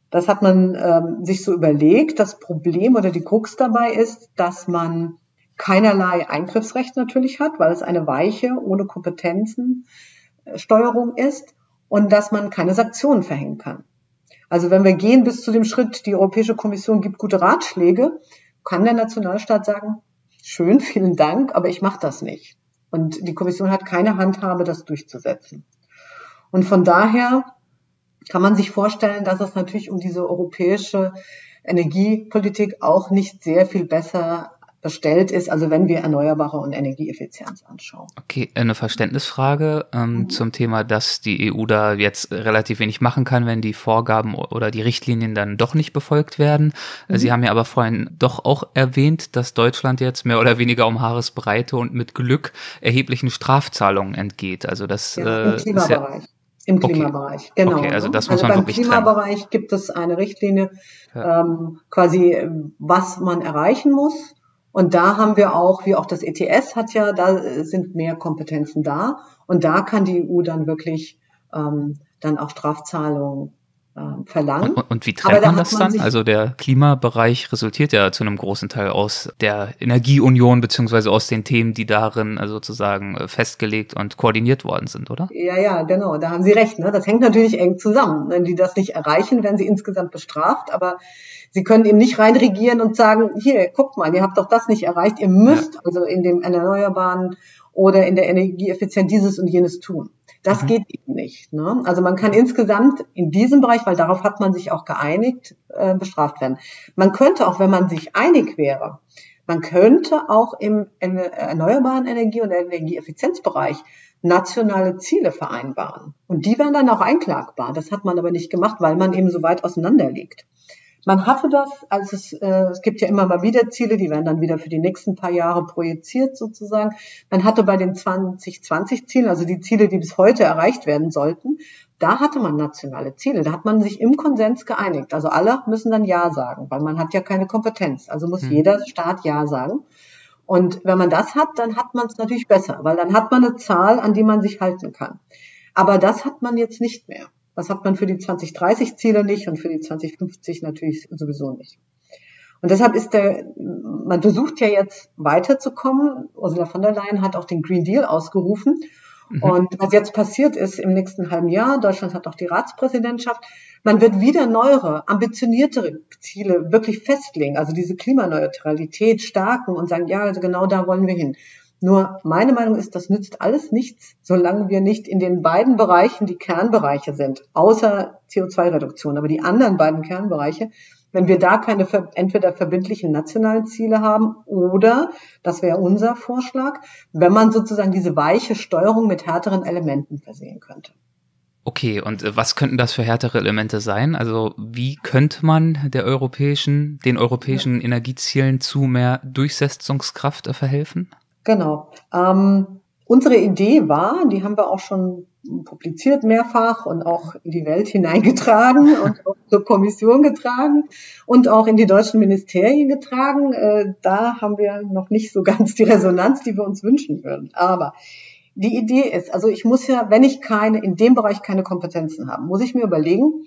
Das hat man ähm, sich so überlegt. Das Problem oder die Krux dabei ist, dass man keinerlei Eingriffsrecht natürlich hat, weil es eine weiche, ohne Kompetenzen Steuerung ist und dass man keine Sanktionen verhängen kann. Also wenn wir gehen bis zu dem Schritt, die Europäische Kommission gibt gute Ratschläge, kann der Nationalstaat sagen, schön, vielen Dank, aber ich mache das nicht. Und die Kommission hat keine Handhabe, das durchzusetzen. Und von daher kann man sich vorstellen, dass es natürlich um diese europäische Energiepolitik auch nicht sehr viel besser bestellt ist, also wenn wir Erneuerbare und Energieeffizienz anschauen. Okay, eine Verständnisfrage ähm, mhm. zum Thema, dass die EU da jetzt relativ wenig machen kann, wenn die Vorgaben oder die Richtlinien dann doch nicht befolgt werden. Mhm. Sie haben ja aber vorhin doch auch erwähnt, dass Deutschland jetzt mehr oder weniger um Haaresbreite und mit Glück erheblichen Strafzahlungen entgeht. Also das ja, im äh, Klimabereich. Ja im Klimabereich, okay. genau. Okay, also das muss also man beim wirklich Klimabereich trennen. gibt es eine Richtlinie, ja. ähm, quasi was man erreichen muss. Und da haben wir auch, wie auch das ETS hat ja, da sind mehr Kompetenzen da. Und da kann die EU dann wirklich ähm, dann auch Strafzahlungen äh, verlangen. Und, und, wie trennt man das man dann? Also der Klimabereich resultiert ja zu einem großen Teil aus der Energieunion beziehungsweise aus den Themen, die darin äh, sozusagen äh, festgelegt und koordiniert worden sind, oder? Ja, ja, genau. Da haben Sie recht. Ne? Das hängt natürlich eng zusammen. Wenn die das nicht erreichen, werden sie insgesamt bestraft. Aber Sie können eben nicht reinregieren und sagen, hier, guckt mal, ihr habt doch das nicht erreicht. Ihr müsst ja. also in dem Erneuerbaren oder in der Energieeffizienz dieses und jenes tun. Das mhm. geht eben nicht. Ne? Also man kann insgesamt in diesem Bereich, weil darauf hat man sich auch geeinigt, äh, bestraft werden. Man könnte auch, wenn man sich einig wäre, man könnte auch im erneuerbaren Energie- und Energieeffizienzbereich nationale Ziele vereinbaren. Und die wären dann auch einklagbar. Das hat man aber nicht gemacht, weil man eben so weit auseinander liegt. Man hatte das, als es, äh, es gibt ja immer mal wieder Ziele, die werden dann wieder für die nächsten paar Jahre projiziert sozusagen. Man hatte bei den 2020 Zielen, also die Ziele, die bis heute erreicht werden sollten, da hatte man nationale Ziele. Da hat man sich im Konsens geeinigt. Also alle müssen dann Ja sagen, weil man hat ja keine Kompetenz. Also muss hm. jeder Staat Ja sagen. Und wenn man das hat, dann hat man es natürlich besser, weil dann hat man eine Zahl, an die man sich halten kann. Aber das hat man jetzt nicht mehr. Das hat man für die 2030 Ziele nicht und für die 2050 natürlich sowieso nicht. Und deshalb ist der, man versucht ja jetzt weiterzukommen. Ursula von der Leyen hat auch den Green Deal ausgerufen. Mhm. Und was jetzt passiert ist im nächsten halben Jahr, Deutschland hat auch die Ratspräsidentschaft, man wird wieder neuere, ambitioniertere Ziele wirklich festlegen, also diese Klimaneutralität stärken und sagen, ja, also genau da wollen wir hin. Nur meine Meinung ist, das nützt alles nichts, solange wir nicht in den beiden Bereichen, die Kernbereiche sind, außer CO2-Reduktion, aber die anderen beiden Kernbereiche, wenn wir da keine entweder verbindlichen nationalen Ziele haben oder, das wäre unser Vorschlag, wenn man sozusagen diese weiche Steuerung mit härteren Elementen versehen könnte. Okay, und äh, was könnten das für härtere Elemente sein? Also wie könnte man der europäischen, den europäischen. Energiezielen zu mehr Durchsetzungskraft verhelfen? Genau. Ähm, unsere Idee war, die haben wir auch schon publiziert mehrfach und auch in die Welt hineingetragen und auch zur Kommission getragen und auch in die deutschen Ministerien getragen. Äh, da haben wir noch nicht so ganz die Resonanz, die wir uns wünschen würden. Aber die Idee ist, also ich muss ja, wenn ich keine, in dem Bereich keine Kompetenzen habe, muss ich mir überlegen,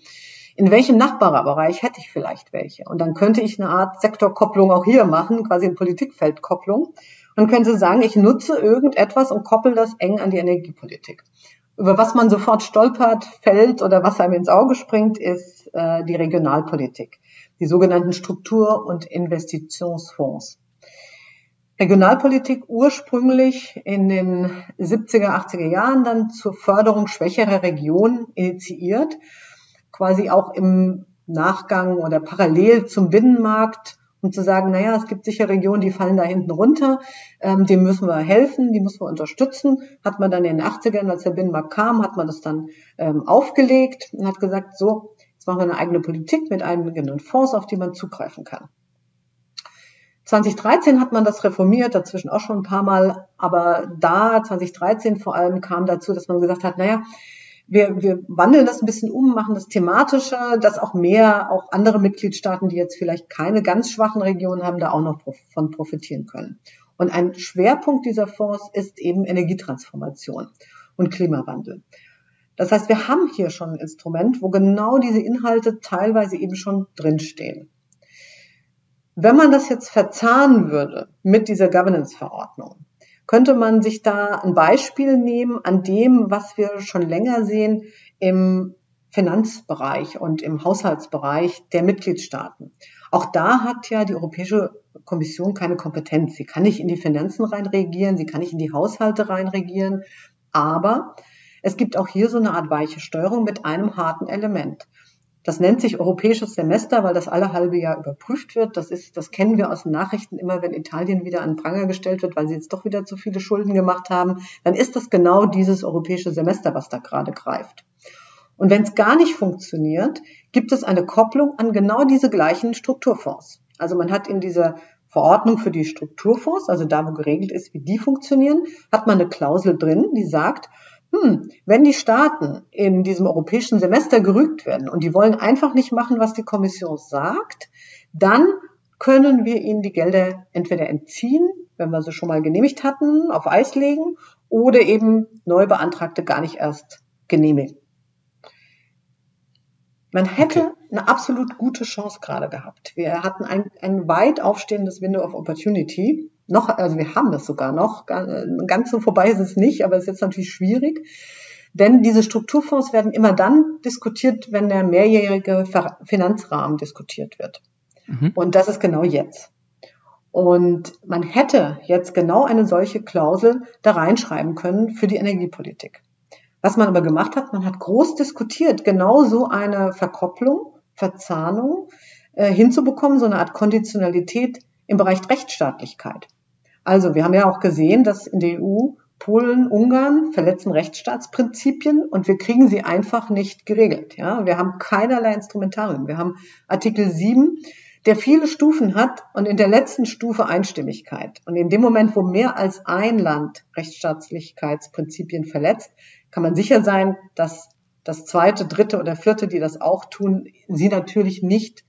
in welchem Nachbarbereich hätte ich vielleicht welche? Und dann könnte ich eine Art Sektorkopplung auch hier machen, quasi eine Politikfeldkopplung. Man könnte sagen, ich nutze irgendetwas und koppel das eng an die Energiepolitik. Über was man sofort stolpert, fällt oder was einem ins Auge springt, ist äh, die Regionalpolitik, die sogenannten Struktur- und Investitionsfonds. Regionalpolitik ursprünglich in den 70er, 80er Jahren dann zur Förderung schwächerer Regionen initiiert, quasi auch im Nachgang oder parallel zum Binnenmarkt um zu sagen, naja, es gibt sicher Regionen, die fallen da hinten runter, ähm, dem müssen wir helfen, die müssen wir unterstützen. Hat man dann in den 80ern, als der Binnenmarkt kam, hat man das dann ähm, aufgelegt und hat gesagt, so, jetzt machen wir eine eigene Politik mit eigenen Fonds, auf die man zugreifen kann. 2013 hat man das reformiert, dazwischen auch schon ein paar Mal, aber da 2013 vor allem kam dazu, dass man gesagt hat, naja, wir, wir wandeln das ein bisschen um, machen das thematischer, dass auch mehr, auch andere Mitgliedstaaten, die jetzt vielleicht keine ganz schwachen Regionen haben, da auch noch von profitieren können. Und ein Schwerpunkt dieser Fonds ist eben Energietransformation und Klimawandel. Das heißt, wir haben hier schon ein Instrument, wo genau diese Inhalte teilweise eben schon drinstehen. Wenn man das jetzt verzahnen würde mit dieser Governance-Verordnung, könnte man sich da ein Beispiel nehmen an dem, was wir schon länger sehen im Finanzbereich und im Haushaltsbereich der Mitgliedstaaten. Auch da hat ja die Europäische Kommission keine Kompetenz. Sie kann nicht in die Finanzen reinregieren, sie kann nicht in die Haushalte reinregieren, aber es gibt auch hier so eine Art weiche Steuerung mit einem harten Element. Das nennt sich europäisches Semester, weil das alle halbe Jahr überprüft wird. Das ist, das kennen wir aus den Nachrichten immer, wenn Italien wieder an Pranger gestellt wird, weil sie jetzt doch wieder zu viele Schulden gemacht haben. Dann ist das genau dieses europäische Semester, was da gerade greift. Und wenn es gar nicht funktioniert, gibt es eine Kopplung an genau diese gleichen Strukturfonds. Also man hat in dieser Verordnung für die Strukturfonds, also da, wo geregelt ist, wie die funktionieren, hat man eine Klausel drin, die sagt, hm, wenn die Staaten in diesem europäischen Semester gerügt werden und die wollen einfach nicht machen, was die Kommission sagt, dann können wir ihnen die Gelder entweder entziehen, wenn wir sie schon mal genehmigt hatten, auf Eis legen oder eben neu beantragte gar nicht erst genehmigen. Man hätte okay. eine absolut gute Chance gerade gehabt. Wir hatten ein, ein weit aufstehendes Window of Opportunity noch, also wir haben das sogar noch, ganz so vorbei ist es nicht, aber es ist jetzt natürlich schwierig. Denn diese Strukturfonds werden immer dann diskutiert, wenn der mehrjährige Finanzrahmen diskutiert wird. Mhm. Und das ist genau jetzt. Und man hätte jetzt genau eine solche Klausel da reinschreiben können für die Energiepolitik. Was man aber gemacht hat, man hat groß diskutiert, genau so eine Verkopplung, Verzahnung äh, hinzubekommen, so eine Art Konditionalität im Bereich Rechtsstaatlichkeit. Also wir haben ja auch gesehen, dass in der EU Polen, Ungarn verletzen Rechtsstaatsprinzipien und wir kriegen sie einfach nicht geregelt. Ja, wir haben keinerlei Instrumentarien. Wir haben Artikel 7, der viele Stufen hat und in der letzten Stufe Einstimmigkeit. Und in dem Moment, wo mehr als ein Land Rechtsstaatlichkeitsprinzipien verletzt, kann man sicher sein, dass das zweite, dritte oder vierte, die das auch tun, sie natürlich nicht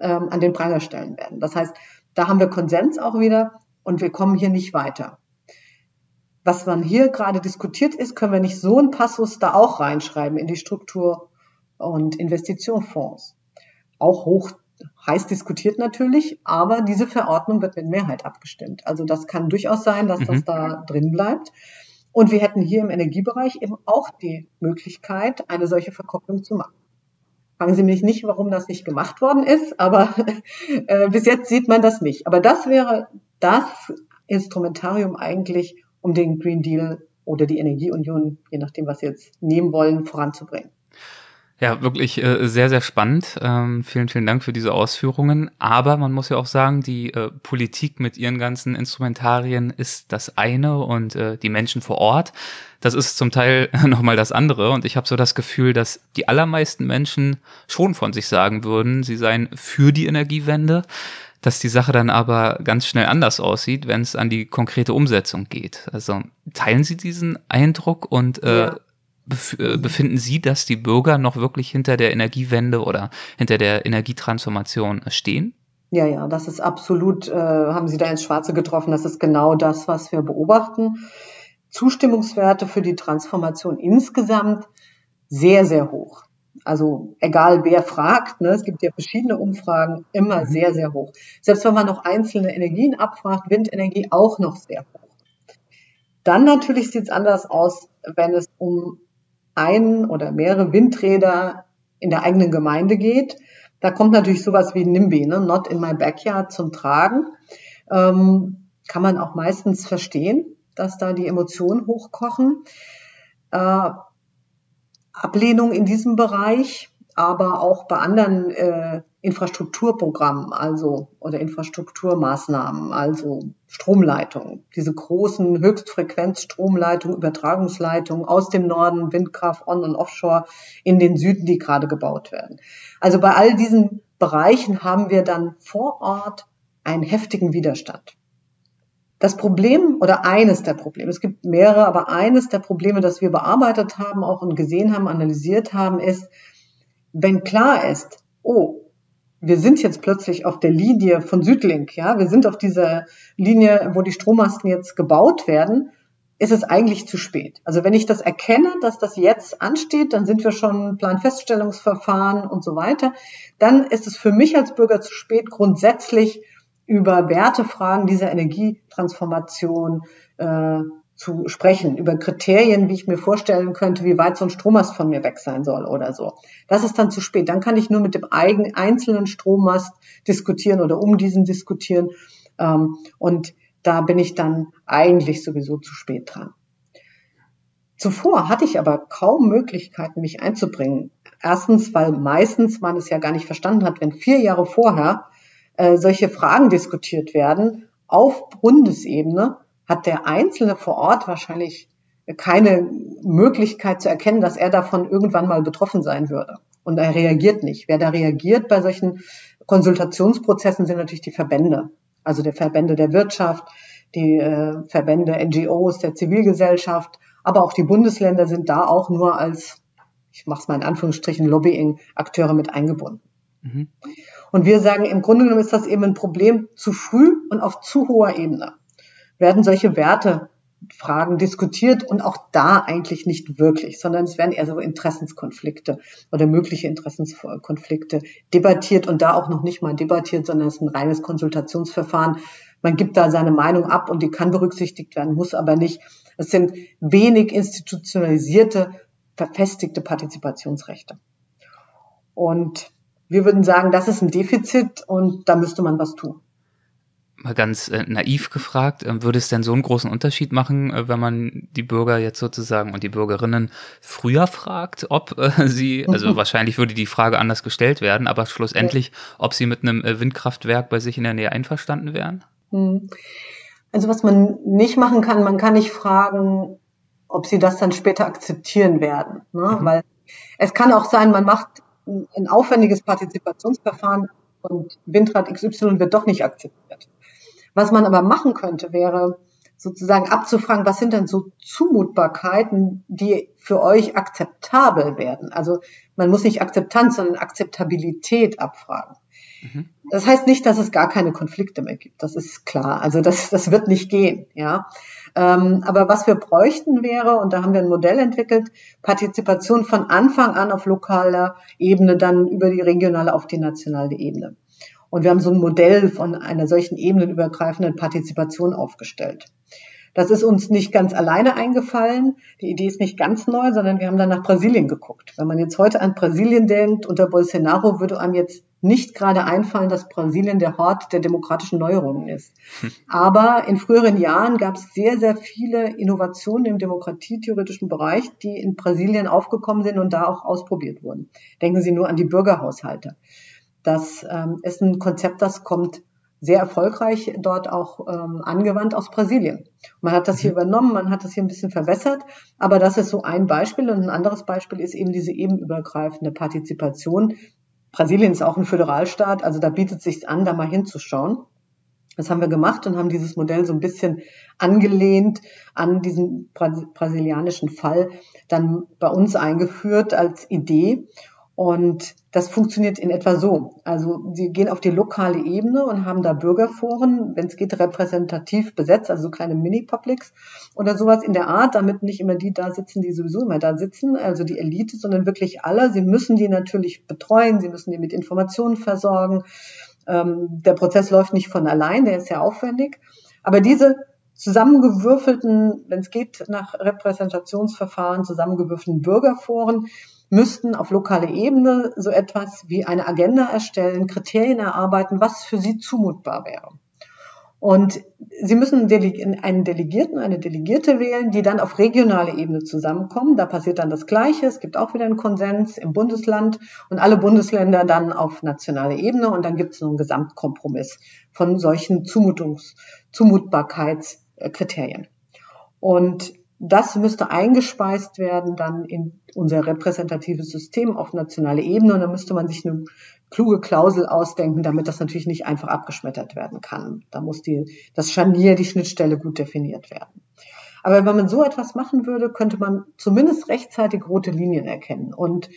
ähm, an den Pranger stellen werden. Das heißt, da haben wir Konsens auch wieder und wir kommen hier nicht weiter. Was man hier gerade diskutiert ist, können wir nicht so einen Passus da auch reinschreiben in die Struktur- und Investitionsfonds. Auch hoch heiß diskutiert natürlich, aber diese Verordnung wird mit Mehrheit abgestimmt. Also das kann durchaus sein, dass mhm. das da drin bleibt. Und wir hätten hier im Energiebereich eben auch die Möglichkeit, eine solche Verkopplung zu machen. Fragen Sie mich nicht, warum das nicht gemacht worden ist, aber äh, bis jetzt sieht man das nicht. Aber das wäre das Instrumentarium eigentlich, um den Green Deal oder die Energieunion, je nachdem, was Sie jetzt nehmen wollen, voranzubringen. Ja, wirklich äh, sehr, sehr spannend. Ähm, vielen, vielen Dank für diese Ausführungen. Aber man muss ja auch sagen, die äh, Politik mit ihren ganzen Instrumentarien ist das eine und äh, die Menschen vor Ort, das ist zum Teil nochmal das andere. Und ich habe so das Gefühl, dass die allermeisten Menschen schon von sich sagen würden, sie seien für die Energiewende dass die Sache dann aber ganz schnell anders aussieht, wenn es an die konkrete Umsetzung geht. Also teilen Sie diesen Eindruck und äh, ja. Äh, befinden Sie, dass die Bürger noch wirklich hinter der Energiewende oder hinter der Energietransformation stehen? Ja, ja, das ist absolut, äh, haben Sie da ins Schwarze getroffen. Das ist genau das, was wir beobachten. Zustimmungswerte für die Transformation insgesamt sehr, sehr hoch. Also egal wer fragt, ne, es gibt ja verschiedene Umfragen, immer mhm. sehr, sehr hoch. Selbst wenn man noch einzelne Energien abfragt, Windenergie auch noch sehr hoch. Dann natürlich sieht es anders aus, wenn es um ein oder mehrere Windräder in der eigenen Gemeinde geht. Da kommt natürlich sowas wie NIMBY, ne? Not in my backyard zum Tragen. Ähm, kann man auch meistens verstehen, dass da die Emotionen hochkochen. Äh, Ablehnung in diesem Bereich, aber auch bei anderen äh, Infrastrukturprogrammen, also oder Infrastrukturmaßnahmen, also Stromleitungen, diese großen Höchstfrequenzstromleitungen, Übertragungsleitungen aus dem Norden, Windkraft on und offshore in den Süden, die gerade gebaut werden. Also bei all diesen Bereichen haben wir dann vor Ort einen heftigen Widerstand. Das Problem oder eines der Probleme, es gibt mehrere, aber eines der Probleme, das wir bearbeitet haben, auch und gesehen haben, analysiert haben, ist, wenn klar ist, oh, wir sind jetzt plötzlich auf der Linie von Südlink, ja, wir sind auf dieser Linie, wo die Strommasten jetzt gebaut werden, ist es eigentlich zu spät. Also wenn ich das erkenne, dass das jetzt ansteht, dann sind wir schon Planfeststellungsverfahren und so weiter, dann ist es für mich als Bürger zu spät, grundsätzlich über Wertefragen dieser Energietransformation äh, zu sprechen, über Kriterien, wie ich mir vorstellen könnte, wie weit so ein Strommast von mir weg sein soll oder so. Das ist dann zu spät. Dann kann ich nur mit dem eigenen einzelnen Strommast diskutieren oder um diesen diskutieren. Ähm, und da bin ich dann eigentlich sowieso zu spät dran. Zuvor hatte ich aber kaum Möglichkeiten, mich einzubringen. Erstens, weil meistens man es ja gar nicht verstanden hat, wenn vier Jahre vorher äh, solche Fragen diskutiert werden auf Bundesebene, hat der Einzelne vor Ort wahrscheinlich keine Möglichkeit zu erkennen, dass er davon irgendwann mal betroffen sein würde. Und er reagiert nicht. Wer da reagiert bei solchen Konsultationsprozessen sind natürlich die Verbände. Also der Verbände der Wirtschaft, die äh, Verbände NGOs, der Zivilgesellschaft, aber auch die Bundesländer sind da auch nur als, ich mache es mal in Anführungsstrichen, Lobbying-Akteure mit eingebunden. Mhm. Und wir sagen, im Grunde genommen ist das eben ein Problem zu früh und auf zu hoher Ebene werden solche Wertefragen diskutiert und auch da eigentlich nicht wirklich, sondern es werden eher so Interessenskonflikte oder mögliche Interessenskonflikte debattiert und da auch noch nicht mal debattiert, sondern es ist ein reines Konsultationsverfahren. Man gibt da seine Meinung ab und die kann berücksichtigt werden, muss aber nicht. Es sind wenig institutionalisierte, verfestigte Partizipationsrechte. Und wir würden sagen, das ist ein Defizit und da müsste man was tun mal ganz äh, naiv gefragt, äh, würde es denn so einen großen Unterschied machen, äh, wenn man die Bürger jetzt sozusagen und die Bürgerinnen früher fragt, ob äh, sie, also mhm. wahrscheinlich würde die Frage anders gestellt werden, aber schlussendlich, ob sie mit einem äh, Windkraftwerk bei sich in der Nähe einverstanden wären? Mhm. Also was man nicht machen kann, man kann nicht fragen, ob sie das dann später akzeptieren werden, ne? Mhm. weil es kann auch sein, man macht ein aufwendiges Partizipationsverfahren und Windrad XY wird doch nicht akzeptiert. Was man aber machen könnte, wäre sozusagen abzufragen, was sind denn so Zumutbarkeiten, die für euch akzeptabel werden. Also man muss nicht Akzeptanz, sondern Akzeptabilität abfragen. Mhm. Das heißt nicht, dass es gar keine Konflikte mehr gibt. Das ist klar. Also das, das wird nicht gehen, ja. Ähm, aber was wir bräuchten wäre, und da haben wir ein Modell entwickelt, Partizipation von Anfang an auf lokaler Ebene, dann über die regionale auf die nationale Ebene. Und wir haben so ein Modell von einer solchen ebenenübergreifenden Partizipation aufgestellt. Das ist uns nicht ganz alleine eingefallen. Die Idee ist nicht ganz neu, sondern wir haben dann nach Brasilien geguckt. Wenn man jetzt heute an Brasilien denkt, unter Bolsonaro würde einem jetzt nicht gerade einfallen, dass Brasilien der Hort der demokratischen Neuerungen ist. Aber in früheren Jahren gab es sehr, sehr viele Innovationen im demokratietheoretischen Bereich, die in Brasilien aufgekommen sind und da auch ausprobiert wurden. Denken Sie nur an die Bürgerhaushalte. Das ähm, ist ein Konzept, das kommt sehr erfolgreich dort auch ähm, angewandt aus Brasilien. Man hat das hier mhm. übernommen, man hat das hier ein bisschen verbessert, aber das ist so ein Beispiel und ein anderes Beispiel ist eben diese ebenübergreifende Partizipation. Brasilien ist auch ein Föderalstaat, also da bietet es sich an, da mal hinzuschauen. Das haben wir gemacht und haben dieses Modell so ein bisschen angelehnt an diesen brasilianischen Fall dann bei uns eingeführt als Idee. Und das funktioniert in etwa so. Also sie gehen auf die lokale Ebene und haben da Bürgerforen, wenn es geht, repräsentativ besetzt, also so kleine Mini-Publics oder sowas in der Art, damit nicht immer die da sitzen, die sowieso immer da sitzen, also die Elite, sondern wirklich alle. Sie müssen die natürlich betreuen, sie müssen die mit Informationen versorgen. Ähm, der Prozess läuft nicht von allein, der ist sehr aufwendig. Aber diese zusammengewürfelten, wenn es geht, nach Repräsentationsverfahren zusammengewürfelten Bürgerforen, müssten auf lokaler Ebene so etwas wie eine Agenda erstellen, Kriterien erarbeiten, was für sie zumutbar wäre. Und Sie müssen einen Delegierten, eine Delegierte wählen, die dann auf regionaler Ebene zusammenkommen. Da passiert dann das Gleiche. Es gibt auch wieder einen Konsens im Bundesland und alle Bundesländer dann auf nationaler Ebene. Und dann gibt es so einen Gesamtkompromiss von solchen Zumutungs-, Zumutbarkeitskriterien. Und das müsste eingespeist werden dann in unser repräsentatives System auf nationaler Ebene und da müsste man sich eine kluge Klausel ausdenken, damit das natürlich nicht einfach abgeschmettert werden kann. Da muss die, das Scharnier, die Schnittstelle gut definiert werden. Aber wenn man so etwas machen würde, könnte man zumindest rechtzeitig rote Linien erkennen. Und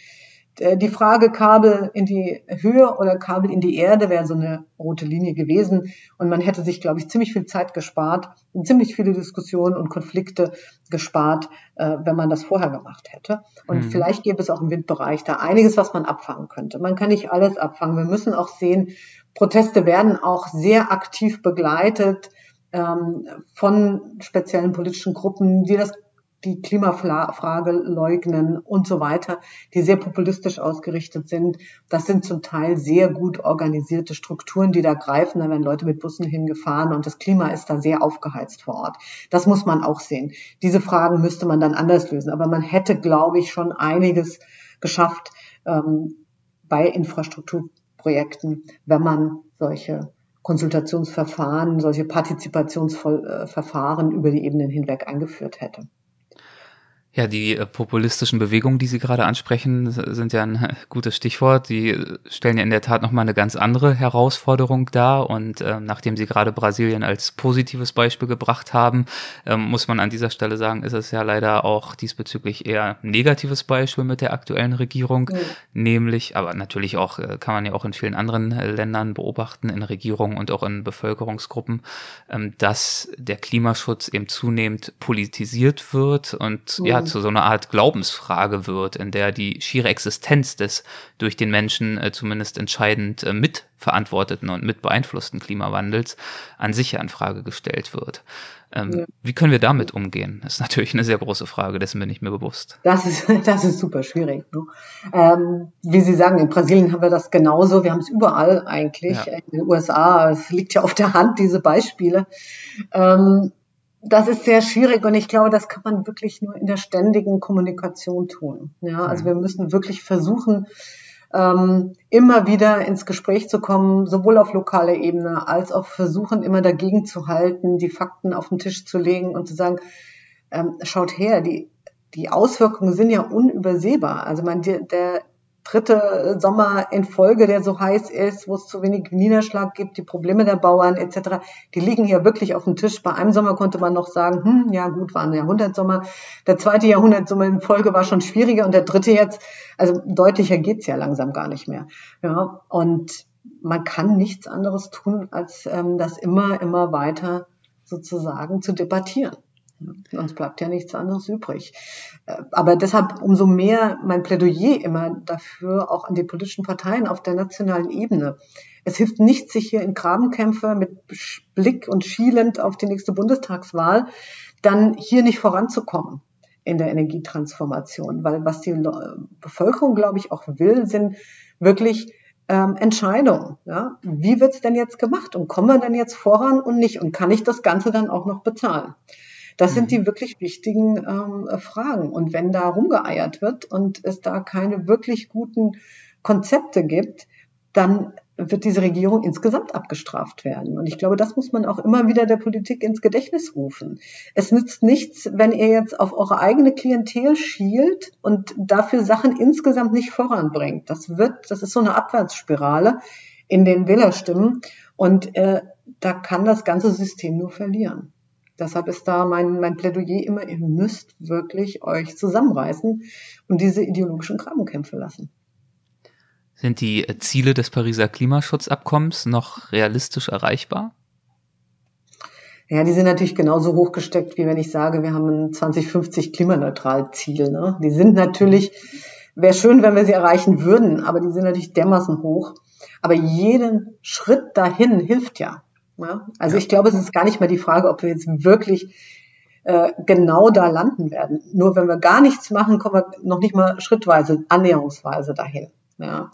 die Frage Kabel in die Höhe oder Kabel in die Erde wäre so eine rote Linie gewesen. Und man hätte sich, glaube ich, ziemlich viel Zeit gespart und ziemlich viele Diskussionen und Konflikte gespart, äh, wenn man das vorher gemacht hätte. Und mhm. vielleicht gäbe es auch im Windbereich da einiges, was man abfangen könnte. Man kann nicht alles abfangen. Wir müssen auch sehen, Proteste werden auch sehr aktiv begleitet ähm, von speziellen politischen Gruppen, die das die Klimafrage leugnen und so weiter, die sehr populistisch ausgerichtet sind. Das sind zum Teil sehr gut organisierte Strukturen, die da greifen. Da werden Leute mit Bussen hingefahren und das Klima ist da sehr aufgeheizt vor Ort. Das muss man auch sehen. Diese Fragen müsste man dann anders lösen. Aber man hätte, glaube ich, schon einiges geschafft ähm, bei Infrastrukturprojekten, wenn man solche Konsultationsverfahren, solche Partizipationsverfahren über die Ebenen hinweg eingeführt hätte. Ja, die äh, populistischen Bewegungen, die Sie gerade ansprechen, sind ja ein gutes Stichwort. Die äh, stellen ja in der Tat nochmal eine ganz andere Herausforderung dar. Und äh, nachdem Sie gerade Brasilien als positives Beispiel gebracht haben, äh, muss man an dieser Stelle sagen, ist es ja leider auch diesbezüglich eher ein negatives Beispiel mit der aktuellen Regierung. Mhm. Nämlich, aber natürlich auch, äh, kann man ja auch in vielen anderen Ländern beobachten, in Regierungen und auch in Bevölkerungsgruppen, ähm, dass der Klimaschutz eben zunehmend politisiert wird und mhm. ja, zu so einer Art Glaubensfrage wird, in der die schiere Existenz des durch den Menschen äh, zumindest entscheidend äh, mitverantworteten und mitbeeinflussten Klimawandels an sich ja in Frage gestellt wird. Ähm, ja. Wie können wir damit umgehen? Das ist natürlich eine sehr große Frage, dessen bin ich mir bewusst. Das ist, das ist super schwierig. Ne? Ähm, wie Sie sagen, in Brasilien haben wir das genauso. Wir haben es überall eigentlich. Ja. In den USA, es liegt ja auf der Hand, diese Beispiele. Ähm, das ist sehr schwierig und ich glaube, das kann man wirklich nur in der ständigen Kommunikation tun. Ja, also wir müssen wirklich versuchen, ähm, immer wieder ins Gespräch zu kommen, sowohl auf lokaler Ebene als auch versuchen, immer dagegen zu halten, die Fakten auf den Tisch zu legen und zu sagen, ähm, schaut her, die, die Auswirkungen sind ja unübersehbar. Also man, der, dritte Sommer in Folge, der so heiß ist, wo es zu wenig Niederschlag gibt, die Probleme der Bauern etc., die liegen hier wirklich auf dem Tisch. Bei einem Sommer konnte man noch sagen, hm, ja gut, war ein Jahrhundertsommer. Der zweite Jahrhundertsommer in Folge war schon schwieriger und der dritte jetzt, also deutlicher geht's ja langsam gar nicht mehr. Ja, und man kann nichts anderes tun, als ähm, das immer, immer weiter sozusagen zu debattieren. Uns bleibt ja nichts anderes übrig. Äh, aber deshalb umso mehr mein Plädoyer immer dafür, auch an die politischen Parteien auf der nationalen Ebene. Es hilft nicht, sich hier in Grabenkämpfe mit Blick und schielend auf die nächste Bundestagswahl dann hier nicht voranzukommen in der Energietransformation. Weil was die Bevölkerung, glaube ich, auch will, sind wirklich ähm, Entscheidung. Ja? Wie wird's denn jetzt gemacht und kommen wir denn jetzt voran und nicht? Und kann ich das Ganze dann auch noch bezahlen? Das sind die mhm. wirklich wichtigen ähm, Fragen. Und wenn da rumgeeiert wird und es da keine wirklich guten Konzepte gibt, dann wird diese Regierung insgesamt abgestraft werden. Und ich glaube, das muss man auch immer wieder der Politik ins Gedächtnis rufen. Es nützt nichts, wenn ihr jetzt auf eure eigene Klientel schielt und dafür Sachen insgesamt nicht voranbringt. Das wird, das ist so eine Abwärtsspirale in den Wählerstimmen und äh, da kann das ganze System nur verlieren. Deshalb ist da mein, mein Plädoyer immer, ihr müsst wirklich euch zusammenreißen und diese ideologischen Grabenkämpfe lassen. Sind die Ziele des Pariser Klimaschutzabkommens noch realistisch erreichbar? Ja, die sind natürlich genauso hochgesteckt, wie wenn ich sage, wir haben ein 2050 klimaneutral Ziel. Ne? Die sind natürlich, wäre schön, wenn wir sie erreichen würden, aber die sind natürlich dermaßen hoch. Aber jeden Schritt dahin hilft ja. Ja? Also ja. ich glaube, es ist gar nicht mehr die Frage, ob wir jetzt wirklich äh, genau da landen werden. Nur wenn wir gar nichts machen, kommen wir noch nicht mal schrittweise, annäherungsweise dahin. Ja.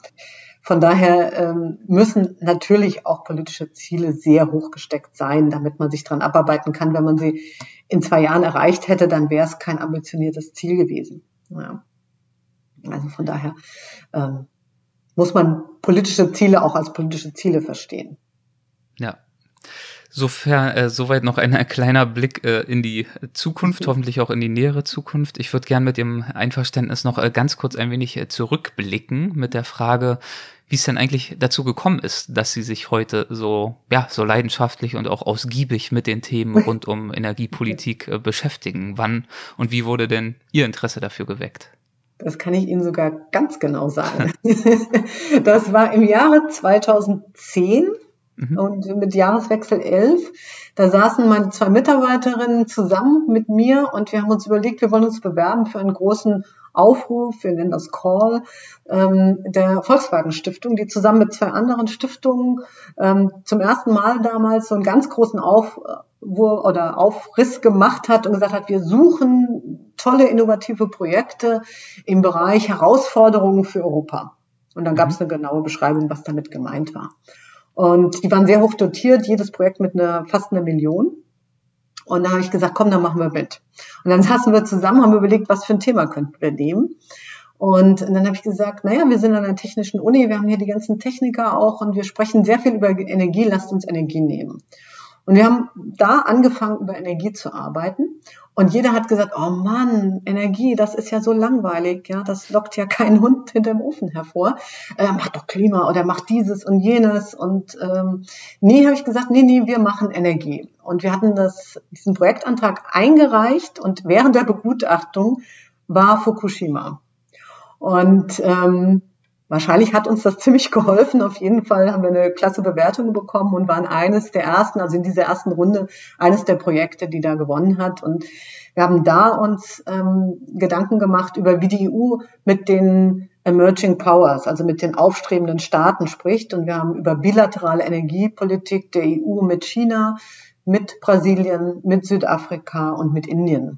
Von daher ähm, müssen natürlich auch politische Ziele sehr hoch gesteckt sein, damit man sich dran abarbeiten kann. Wenn man sie in zwei Jahren erreicht hätte, dann wäre es kein ambitioniertes Ziel gewesen. Ja. Also von daher ähm, muss man politische Ziele auch als politische Ziele verstehen. Ja, Sofern, äh, soweit noch ein, ein kleiner Blick äh, in die Zukunft, mhm. hoffentlich auch in die nähere Zukunft. Ich würde gern mit dem Einverständnis noch äh, ganz kurz ein wenig äh, zurückblicken mit der Frage, wie es denn eigentlich dazu gekommen ist, dass Sie sich heute so, ja, so leidenschaftlich und auch ausgiebig mit den Themen rund um Energiepolitik äh, beschäftigen. Wann und wie wurde denn Ihr Interesse dafür geweckt? Das kann ich Ihnen sogar ganz genau sagen. das war im Jahre 2010 Mhm. Und mit Jahreswechsel 11, da saßen meine zwei Mitarbeiterinnen zusammen mit mir und wir haben uns überlegt, wir wollen uns bewerben für einen großen Aufruf, wir nennen das Call, ähm, der Volkswagen Stiftung, die zusammen mit zwei anderen Stiftungen ähm, zum ersten Mal damals so einen ganz großen Aufwur oder Aufriss gemacht hat und gesagt hat, wir suchen tolle innovative Projekte im Bereich Herausforderungen für Europa. Und dann gab es mhm. eine genaue Beschreibung, was damit gemeint war. Und die waren sehr hoch dotiert, jedes Projekt mit einer fast einer Million. Und da habe ich gesagt, komm, dann machen wir mit. Und dann saßen wir zusammen, haben überlegt, was für ein Thema könnten wir nehmen. Und dann habe ich gesagt, naja, wir sind an der technischen Uni, wir haben hier die ganzen Techniker auch und wir sprechen sehr viel über Energie, lasst uns Energie nehmen. Und wir haben da angefangen, über Energie zu arbeiten. Und jeder hat gesagt, oh Mann, Energie, das ist ja so langweilig, ja, das lockt ja keinen Hund hinterm Ofen hervor. Äh, macht doch Klima oder macht dieses und jenes. Und ähm, nee, habe ich gesagt, nee, nee, wir machen Energie. Und wir hatten das, diesen Projektantrag eingereicht und während der Begutachtung war Fukushima. Und ähm, Wahrscheinlich hat uns das ziemlich geholfen. Auf jeden Fall haben wir eine klasse Bewertung bekommen und waren eines der ersten, also in dieser ersten Runde, eines der Projekte, die da gewonnen hat. Und wir haben da uns ähm, Gedanken gemacht über, wie die EU mit den Emerging Powers, also mit den aufstrebenden Staaten spricht. Und wir haben über bilaterale Energiepolitik der EU mit China, mit Brasilien, mit Südafrika und mit Indien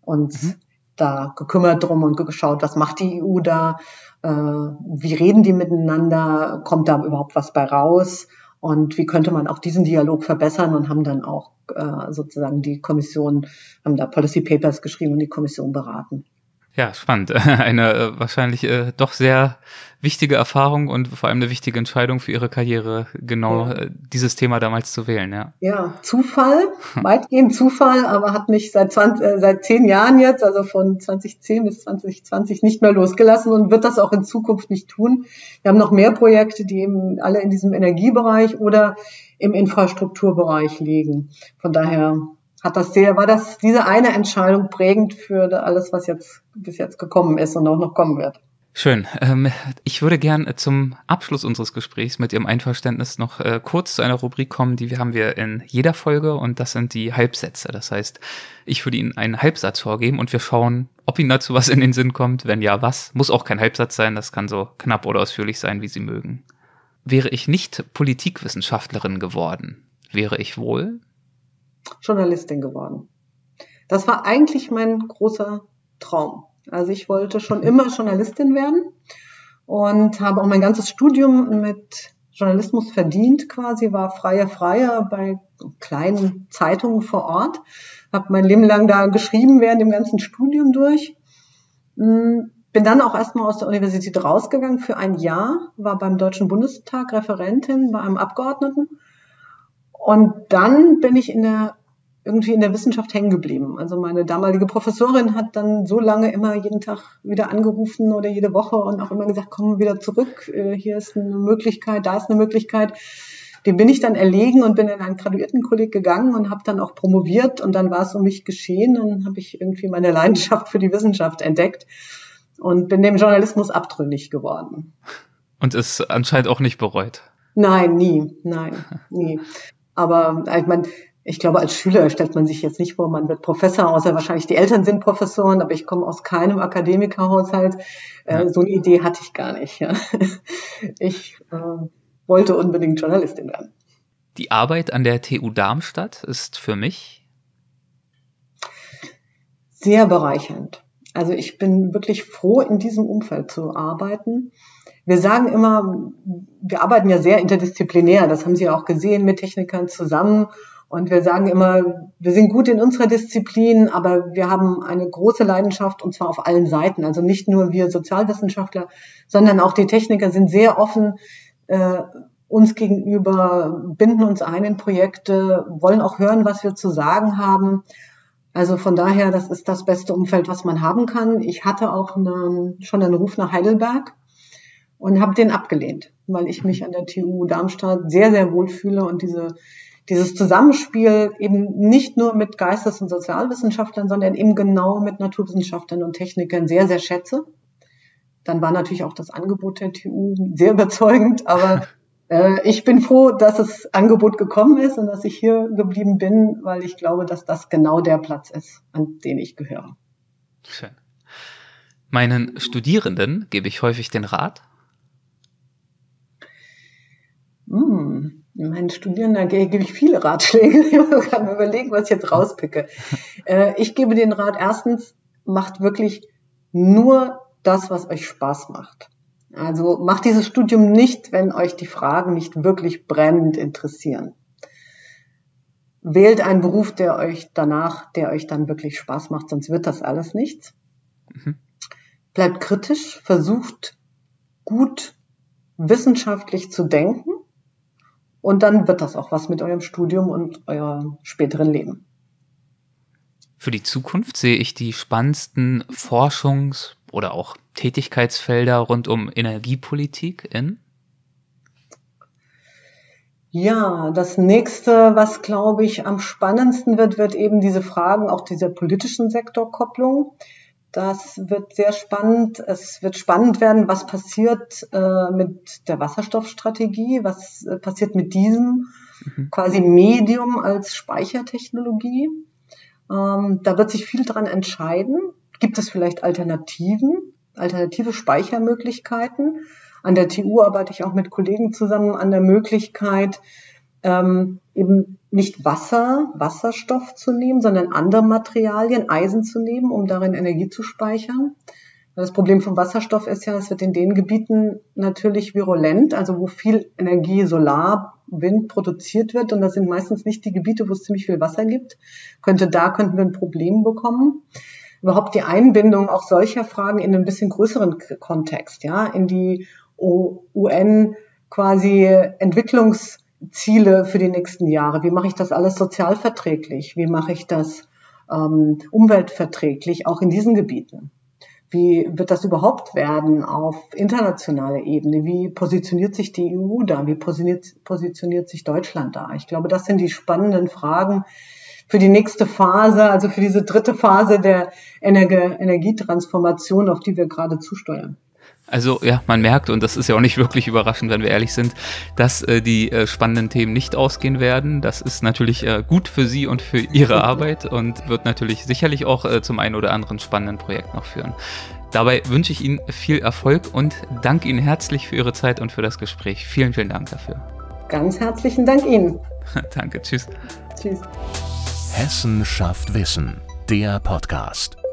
uns mhm. da gekümmert drum und geschaut, was macht die EU da wie reden die miteinander, kommt da überhaupt was bei raus? Und wie könnte man auch diesen Dialog verbessern? Und haben dann auch äh, sozusagen die Kommission, haben da Policy Papers geschrieben und die Kommission beraten. Ja, spannend. Eine äh, wahrscheinlich äh, doch sehr wichtige Erfahrung und vor allem eine wichtige Entscheidung für Ihre Karriere, genau ja. äh, dieses Thema damals zu wählen. Ja, ja Zufall, weitgehend Zufall, aber hat mich seit, 20, äh, seit zehn Jahren jetzt, also von 2010 bis 2020 nicht mehr losgelassen und wird das auch in Zukunft nicht tun. Wir haben noch mehr Projekte, die eben alle in diesem Energiebereich oder im Infrastrukturbereich liegen. Von daher hat das sehr, war das diese eine Entscheidung prägend für alles, was jetzt bis jetzt gekommen ist und auch noch kommen wird. Schön. Ähm, ich würde gern zum Abschluss unseres Gesprächs mit Ihrem Einverständnis noch äh, kurz zu einer Rubrik kommen, die haben wir in jeder Folge und das sind die Halbsätze. Das heißt, ich würde Ihnen einen Halbsatz vorgeben und wir schauen, ob Ihnen dazu was in den Sinn kommt. Wenn ja, was? Muss auch kein Halbsatz sein, das kann so knapp oder ausführlich sein, wie Sie mögen. Wäre ich nicht Politikwissenschaftlerin geworden, wäre ich wohl Journalistin geworden. Das war eigentlich mein großer Traum. Also ich wollte schon immer Journalistin werden und habe auch mein ganzes Studium mit Journalismus verdient quasi, war freie Freier bei kleinen Zeitungen vor Ort, habe mein Leben lang da geschrieben während dem ganzen Studium durch. Hm, bin dann auch erstmal aus der Universität rausgegangen für ein Jahr, war beim Deutschen Bundestag Referentin bei einem Abgeordneten. Und dann bin ich in der irgendwie in der Wissenschaft hängen geblieben. Also meine damalige Professorin hat dann so lange immer jeden Tag wieder angerufen oder jede Woche und auch immer gesagt, komm wieder zurück, äh, hier ist eine Möglichkeit, da ist eine Möglichkeit. Dem bin ich dann erlegen und bin in einen Graduiertenkolleg gegangen und habe dann auch promoviert und dann war es um mich geschehen. Dann habe ich irgendwie meine Leidenschaft für die Wissenschaft entdeckt und bin dem Journalismus abtrünnig geworden. Und ist anscheinend auch nicht bereut. Nein, nie, nein, nie. Aber ich meine, ich glaube, als Schüler stellt man sich jetzt nicht vor, man wird Professor, außer wahrscheinlich die Eltern sind Professoren, aber ich komme aus keinem Akademikerhaushalt. Äh, so eine Idee hatte ich gar nicht. Ja. Ich äh, wollte unbedingt Journalistin werden. Die Arbeit an der TU Darmstadt ist für mich sehr bereichernd. Also ich bin wirklich froh, in diesem Umfeld zu arbeiten. Wir sagen immer, wir arbeiten ja sehr interdisziplinär, das haben Sie auch gesehen, mit Technikern zusammen und wir sagen immer, wir sind gut in unserer Disziplin, aber wir haben eine große Leidenschaft und zwar auf allen Seiten. Also nicht nur wir Sozialwissenschaftler, sondern auch die Techniker sind sehr offen äh, uns gegenüber, binden uns ein in Projekte, wollen auch hören, was wir zu sagen haben. Also von daher, das ist das beste Umfeld, was man haben kann. Ich hatte auch eine, schon einen Ruf nach Heidelberg und habe den abgelehnt, weil ich mich an der TU Darmstadt sehr, sehr wohl fühle und diese dieses Zusammenspiel eben nicht nur mit Geistes- und Sozialwissenschaftlern, sondern eben genau mit Naturwissenschaftlern und Technikern sehr, sehr schätze. Dann war natürlich auch das Angebot der TU sehr überzeugend, aber äh, ich bin froh, dass das Angebot gekommen ist und dass ich hier geblieben bin, weil ich glaube, dass das genau der Platz ist, an den ich gehöre. Schön. Meinen Studierenden gebe ich häufig den Rat. Hm meinen Studierenden gebe ich viele Ratschläge. Ich kann mir überlegen, was ich jetzt rauspicke. Äh, ich gebe den Rat, erstens, macht wirklich nur das, was euch Spaß macht. Also macht dieses Studium nicht, wenn euch die Fragen nicht wirklich brennend interessieren. Wählt einen Beruf, der euch danach, der euch dann wirklich Spaß macht, sonst wird das alles nichts. Mhm. Bleibt kritisch, versucht gut wissenschaftlich zu denken und dann wird das auch was mit eurem Studium und eurem späteren Leben. Für die Zukunft sehe ich die spannendsten Forschungs- oder auch Tätigkeitsfelder rund um Energiepolitik in? Ja, das nächste, was glaube ich am spannendsten wird, wird eben diese Fragen auch dieser politischen Sektorkopplung. Das wird sehr spannend. Es wird spannend werden, was passiert äh, mit der Wasserstoffstrategie, was äh, passiert mit diesem mhm. quasi Medium als Speichertechnologie. Ähm, da wird sich viel dran entscheiden. Gibt es vielleicht Alternativen, alternative Speichermöglichkeiten? An der TU arbeite ich auch mit Kollegen zusammen an der Möglichkeit, ähm, eben nicht Wasser, Wasserstoff zu nehmen, sondern andere Materialien, Eisen zu nehmen, um darin Energie zu speichern. Das Problem vom Wasserstoff ist ja, es wird in den Gebieten natürlich virulent, also wo viel Energie, Solar, Wind produziert wird. Und das sind meistens nicht die Gebiete, wo es ziemlich viel Wasser gibt. Könnte, da könnten wir ein Problem bekommen. Überhaupt die Einbindung auch solcher Fragen in einen bisschen größeren Kontext, ja, in die UN quasi Entwicklungs Ziele für die nächsten Jahre? Wie mache ich das alles sozialverträglich? Wie mache ich das ähm, umweltverträglich, auch in diesen Gebieten? Wie wird das überhaupt werden auf internationaler Ebene? Wie positioniert sich die EU da? Wie positioniert, positioniert sich Deutschland da? Ich glaube, das sind die spannenden Fragen für die nächste Phase, also für diese dritte Phase der Energietransformation, auf die wir gerade zusteuern. Also ja, man merkt, und das ist ja auch nicht wirklich überraschend, wenn wir ehrlich sind, dass äh, die äh, spannenden Themen nicht ausgehen werden. Das ist natürlich äh, gut für Sie und für Ihre Arbeit und wird natürlich sicherlich auch äh, zum einen oder anderen spannenden Projekt noch führen. Dabei wünsche ich Ihnen viel Erfolg und danke Ihnen herzlich für Ihre Zeit und für das Gespräch. Vielen, vielen Dank dafür. Ganz herzlichen Dank Ihnen. danke, tschüss. Tschüss. Hessen schafft Wissen, der Podcast.